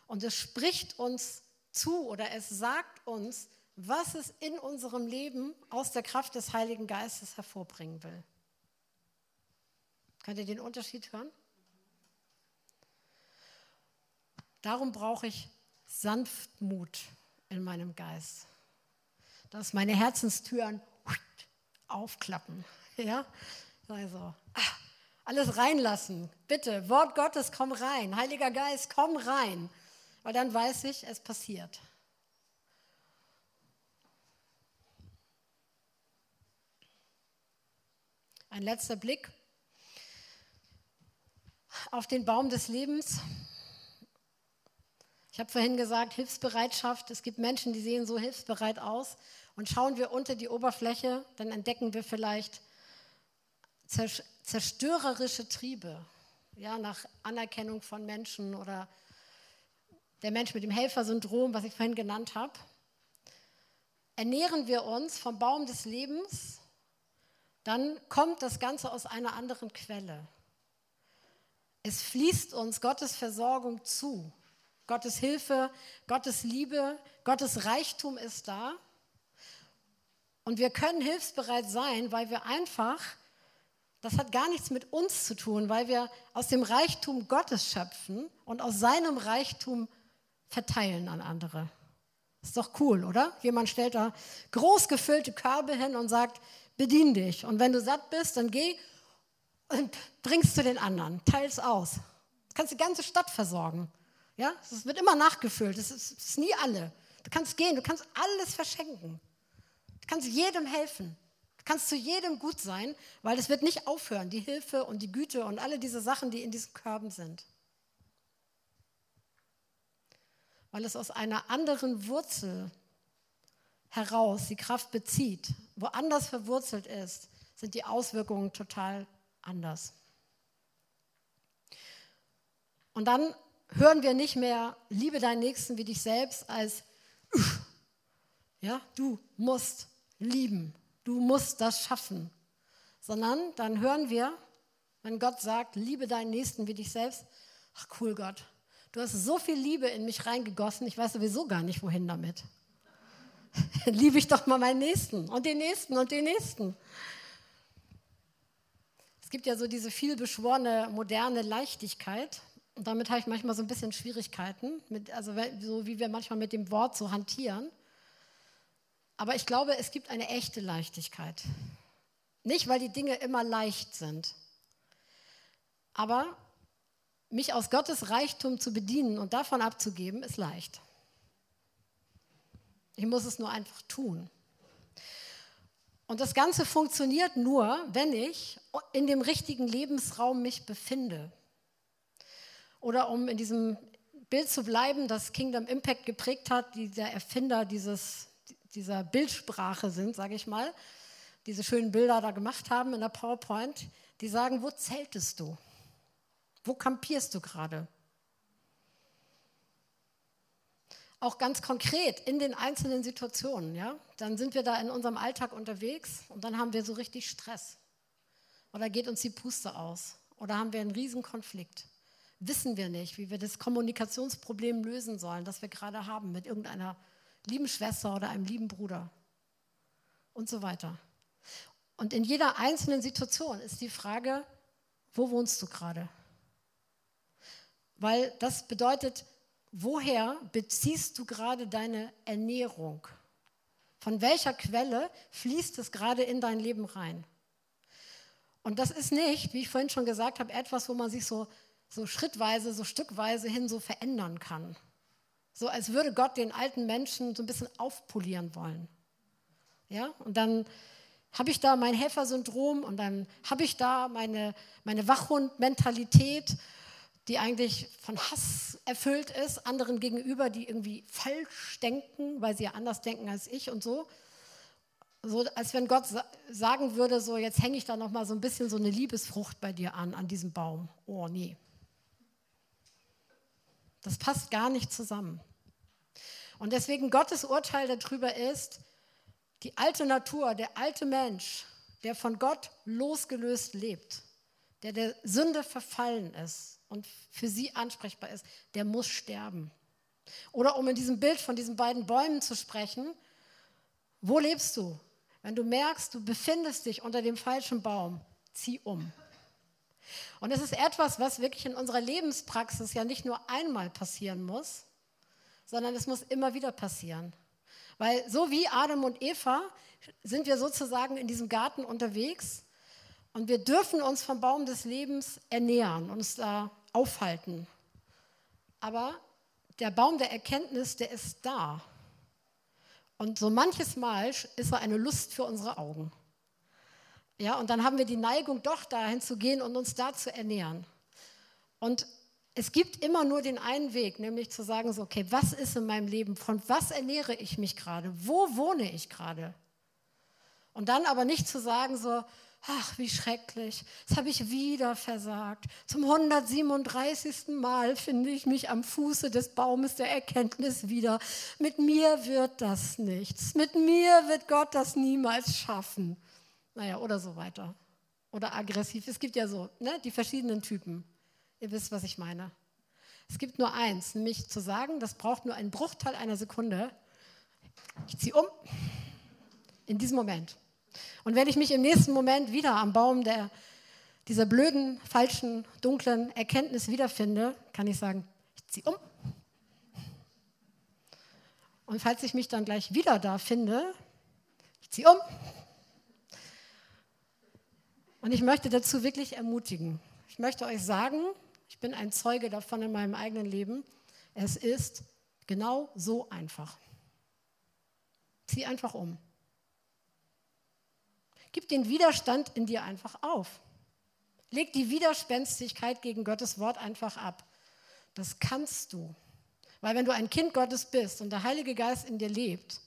und es spricht uns zu oder es sagt uns, was es in unserem Leben aus der Kraft des Heiligen Geistes hervorbringen will. Könnt ihr den Unterschied hören? Darum brauche ich Sanftmut in meinem Geist, dass meine Herzenstüren aufklappen. Ja? Also, alles reinlassen. Bitte, Wort Gottes, komm rein. Heiliger Geist, komm rein. Weil dann weiß ich, es passiert. Ein letzter Blick auf den Baum des Lebens. Ich habe vorhin gesagt, Hilfsbereitschaft. Es gibt Menschen, die sehen so hilfsbereit aus. Und schauen wir unter die Oberfläche, dann entdecken wir vielleicht zerstörerische Triebe, ja, nach Anerkennung von Menschen oder der Mensch mit dem Helfersyndrom, was ich vorhin genannt habe, ernähren wir uns vom Baum des Lebens, dann kommt das Ganze aus einer anderen Quelle. Es fließt uns Gottes Versorgung zu. Gottes Hilfe, Gottes Liebe, Gottes Reichtum ist da. Und wir können hilfsbereit sein, weil wir einfach, das hat gar nichts mit uns zu tun, weil wir aus dem Reichtum Gottes schöpfen und aus seinem Reichtum verteilen an andere. Ist doch cool, oder? Jemand stellt da groß gefüllte Körbe hin und sagt, bedien dich. Und wenn du satt bist, dann geh und bringst zu den anderen, teils aus. Du kannst die ganze Stadt versorgen. Ja, es wird immer nachgefüllt. Es ist, ist nie alle. Du kannst gehen, du kannst alles verschenken. Du kannst jedem helfen. Du kannst zu jedem gut sein, weil es wird nicht aufhören, die Hilfe und die Güte und alle diese Sachen, die in diesen Körben sind. weil es aus einer anderen Wurzel heraus die Kraft bezieht, woanders verwurzelt ist, sind die Auswirkungen total anders. Und dann hören wir nicht mehr, liebe deinen Nächsten wie dich selbst, als, ja, du musst lieben, du musst das schaffen, sondern dann hören wir, wenn Gott sagt, liebe deinen Nächsten wie dich selbst, ach cool Gott, Du hast so viel Liebe in mich reingegossen, ich weiß sowieso gar nicht, wohin damit. Liebe ich doch mal meinen Nächsten und den Nächsten und den Nächsten. Es gibt ja so diese vielbeschworene moderne Leichtigkeit. Und damit habe ich manchmal so ein bisschen Schwierigkeiten, mit, also so wie wir manchmal mit dem Wort so hantieren. Aber ich glaube, es gibt eine echte Leichtigkeit. Nicht, weil die Dinge immer leicht sind, aber mich aus Gottes Reichtum zu bedienen und davon abzugeben, ist leicht. Ich muss es nur einfach tun. Und das Ganze funktioniert nur, wenn ich in dem richtigen Lebensraum mich befinde. Oder um in diesem Bild zu bleiben, das Kingdom Impact geprägt hat, die der Erfinder dieses, dieser Bildsprache sind, sage ich mal, diese schönen Bilder da gemacht haben in der PowerPoint, die sagen, wo zeltest du? Wo kampierst du gerade? Auch ganz konkret in den einzelnen Situationen, ja? Dann sind wir da in unserem Alltag unterwegs und dann haben wir so richtig Stress. Oder geht uns die Puste aus? Oder haben wir einen Riesenkonflikt? Wissen wir nicht, wie wir das Kommunikationsproblem lösen sollen, das wir gerade haben mit irgendeiner lieben Schwester oder einem lieben Bruder und so weiter. Und in jeder einzelnen Situation ist die Frage, wo wohnst du gerade? Weil das bedeutet, woher beziehst du gerade deine Ernährung? Von welcher Quelle fließt es gerade in dein Leben rein? Und das ist nicht, wie ich vorhin schon gesagt habe, etwas, wo man sich so, so schrittweise, so stückweise hin so verändern kann. So als würde Gott den alten Menschen so ein bisschen aufpolieren wollen. Ja, und dann habe ich da mein Helfersyndrom und dann habe ich da meine, meine Wachhund-Mentalität, die eigentlich von Hass erfüllt ist, anderen gegenüber, die irgendwie falsch denken, weil sie ja anders denken als ich und so. So als wenn Gott sagen würde, so jetzt hänge ich da noch mal so ein bisschen so eine Liebesfrucht bei dir an, an diesem Baum. Oh nee. Das passt gar nicht zusammen. Und deswegen Gottes Urteil darüber ist, die alte Natur, der alte Mensch, der von Gott losgelöst lebt, der der Sünde verfallen ist und für sie ansprechbar ist, der muss sterben. Oder um in diesem Bild von diesen beiden Bäumen zu sprechen, wo lebst du? Wenn du merkst, du befindest dich unter dem falschen Baum, zieh um. Und es ist etwas, was wirklich in unserer Lebenspraxis ja nicht nur einmal passieren muss, sondern es muss immer wieder passieren. Weil so wie Adam und Eva sind wir sozusagen in diesem Garten unterwegs und wir dürfen uns vom Baum des Lebens ernähren, uns da aufhalten. Aber der Baum der Erkenntnis, der ist da. Und so manches Mal ist er eine Lust für unsere Augen. Ja, und dann haben wir die Neigung, doch dahin zu gehen und uns da zu ernähren. Und es gibt immer nur den einen Weg, nämlich zu sagen, so, okay, was ist in meinem Leben? Von was ernähre ich mich gerade? Wo wohne ich gerade? Und dann aber nicht zu sagen, so, ach, wie schrecklich, das habe ich wieder versagt. Zum 137. Mal finde ich mich am Fuße des Baumes der Erkenntnis wieder. Mit mir wird das nichts. Mit mir wird Gott das niemals schaffen. Naja, oder so weiter. Oder aggressiv. Es gibt ja so ne, die verschiedenen Typen. Ihr wisst, was ich meine. Es gibt nur eins, nämlich zu sagen, das braucht nur einen Bruchteil einer Sekunde. Ich ziehe um. In diesem Moment. Und wenn ich mich im nächsten Moment wieder am Baum der, dieser blöden, falschen, dunklen Erkenntnis wiederfinde, kann ich sagen, ich ziehe um. Und falls ich mich dann gleich wieder da finde, ich ziehe um. Und ich möchte dazu wirklich ermutigen. Ich möchte euch sagen, ich bin ein Zeuge davon in meinem eigenen Leben. Es ist genau so einfach. Zieh einfach um. Gib den Widerstand in dir einfach auf. Leg die Widerspenstigkeit gegen Gottes Wort einfach ab. Das kannst du. Weil wenn du ein Kind Gottes bist und der Heilige Geist in dir lebt,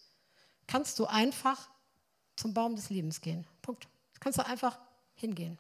kannst du einfach zum Baum des Lebens gehen. Punkt. kannst du einfach hingehen.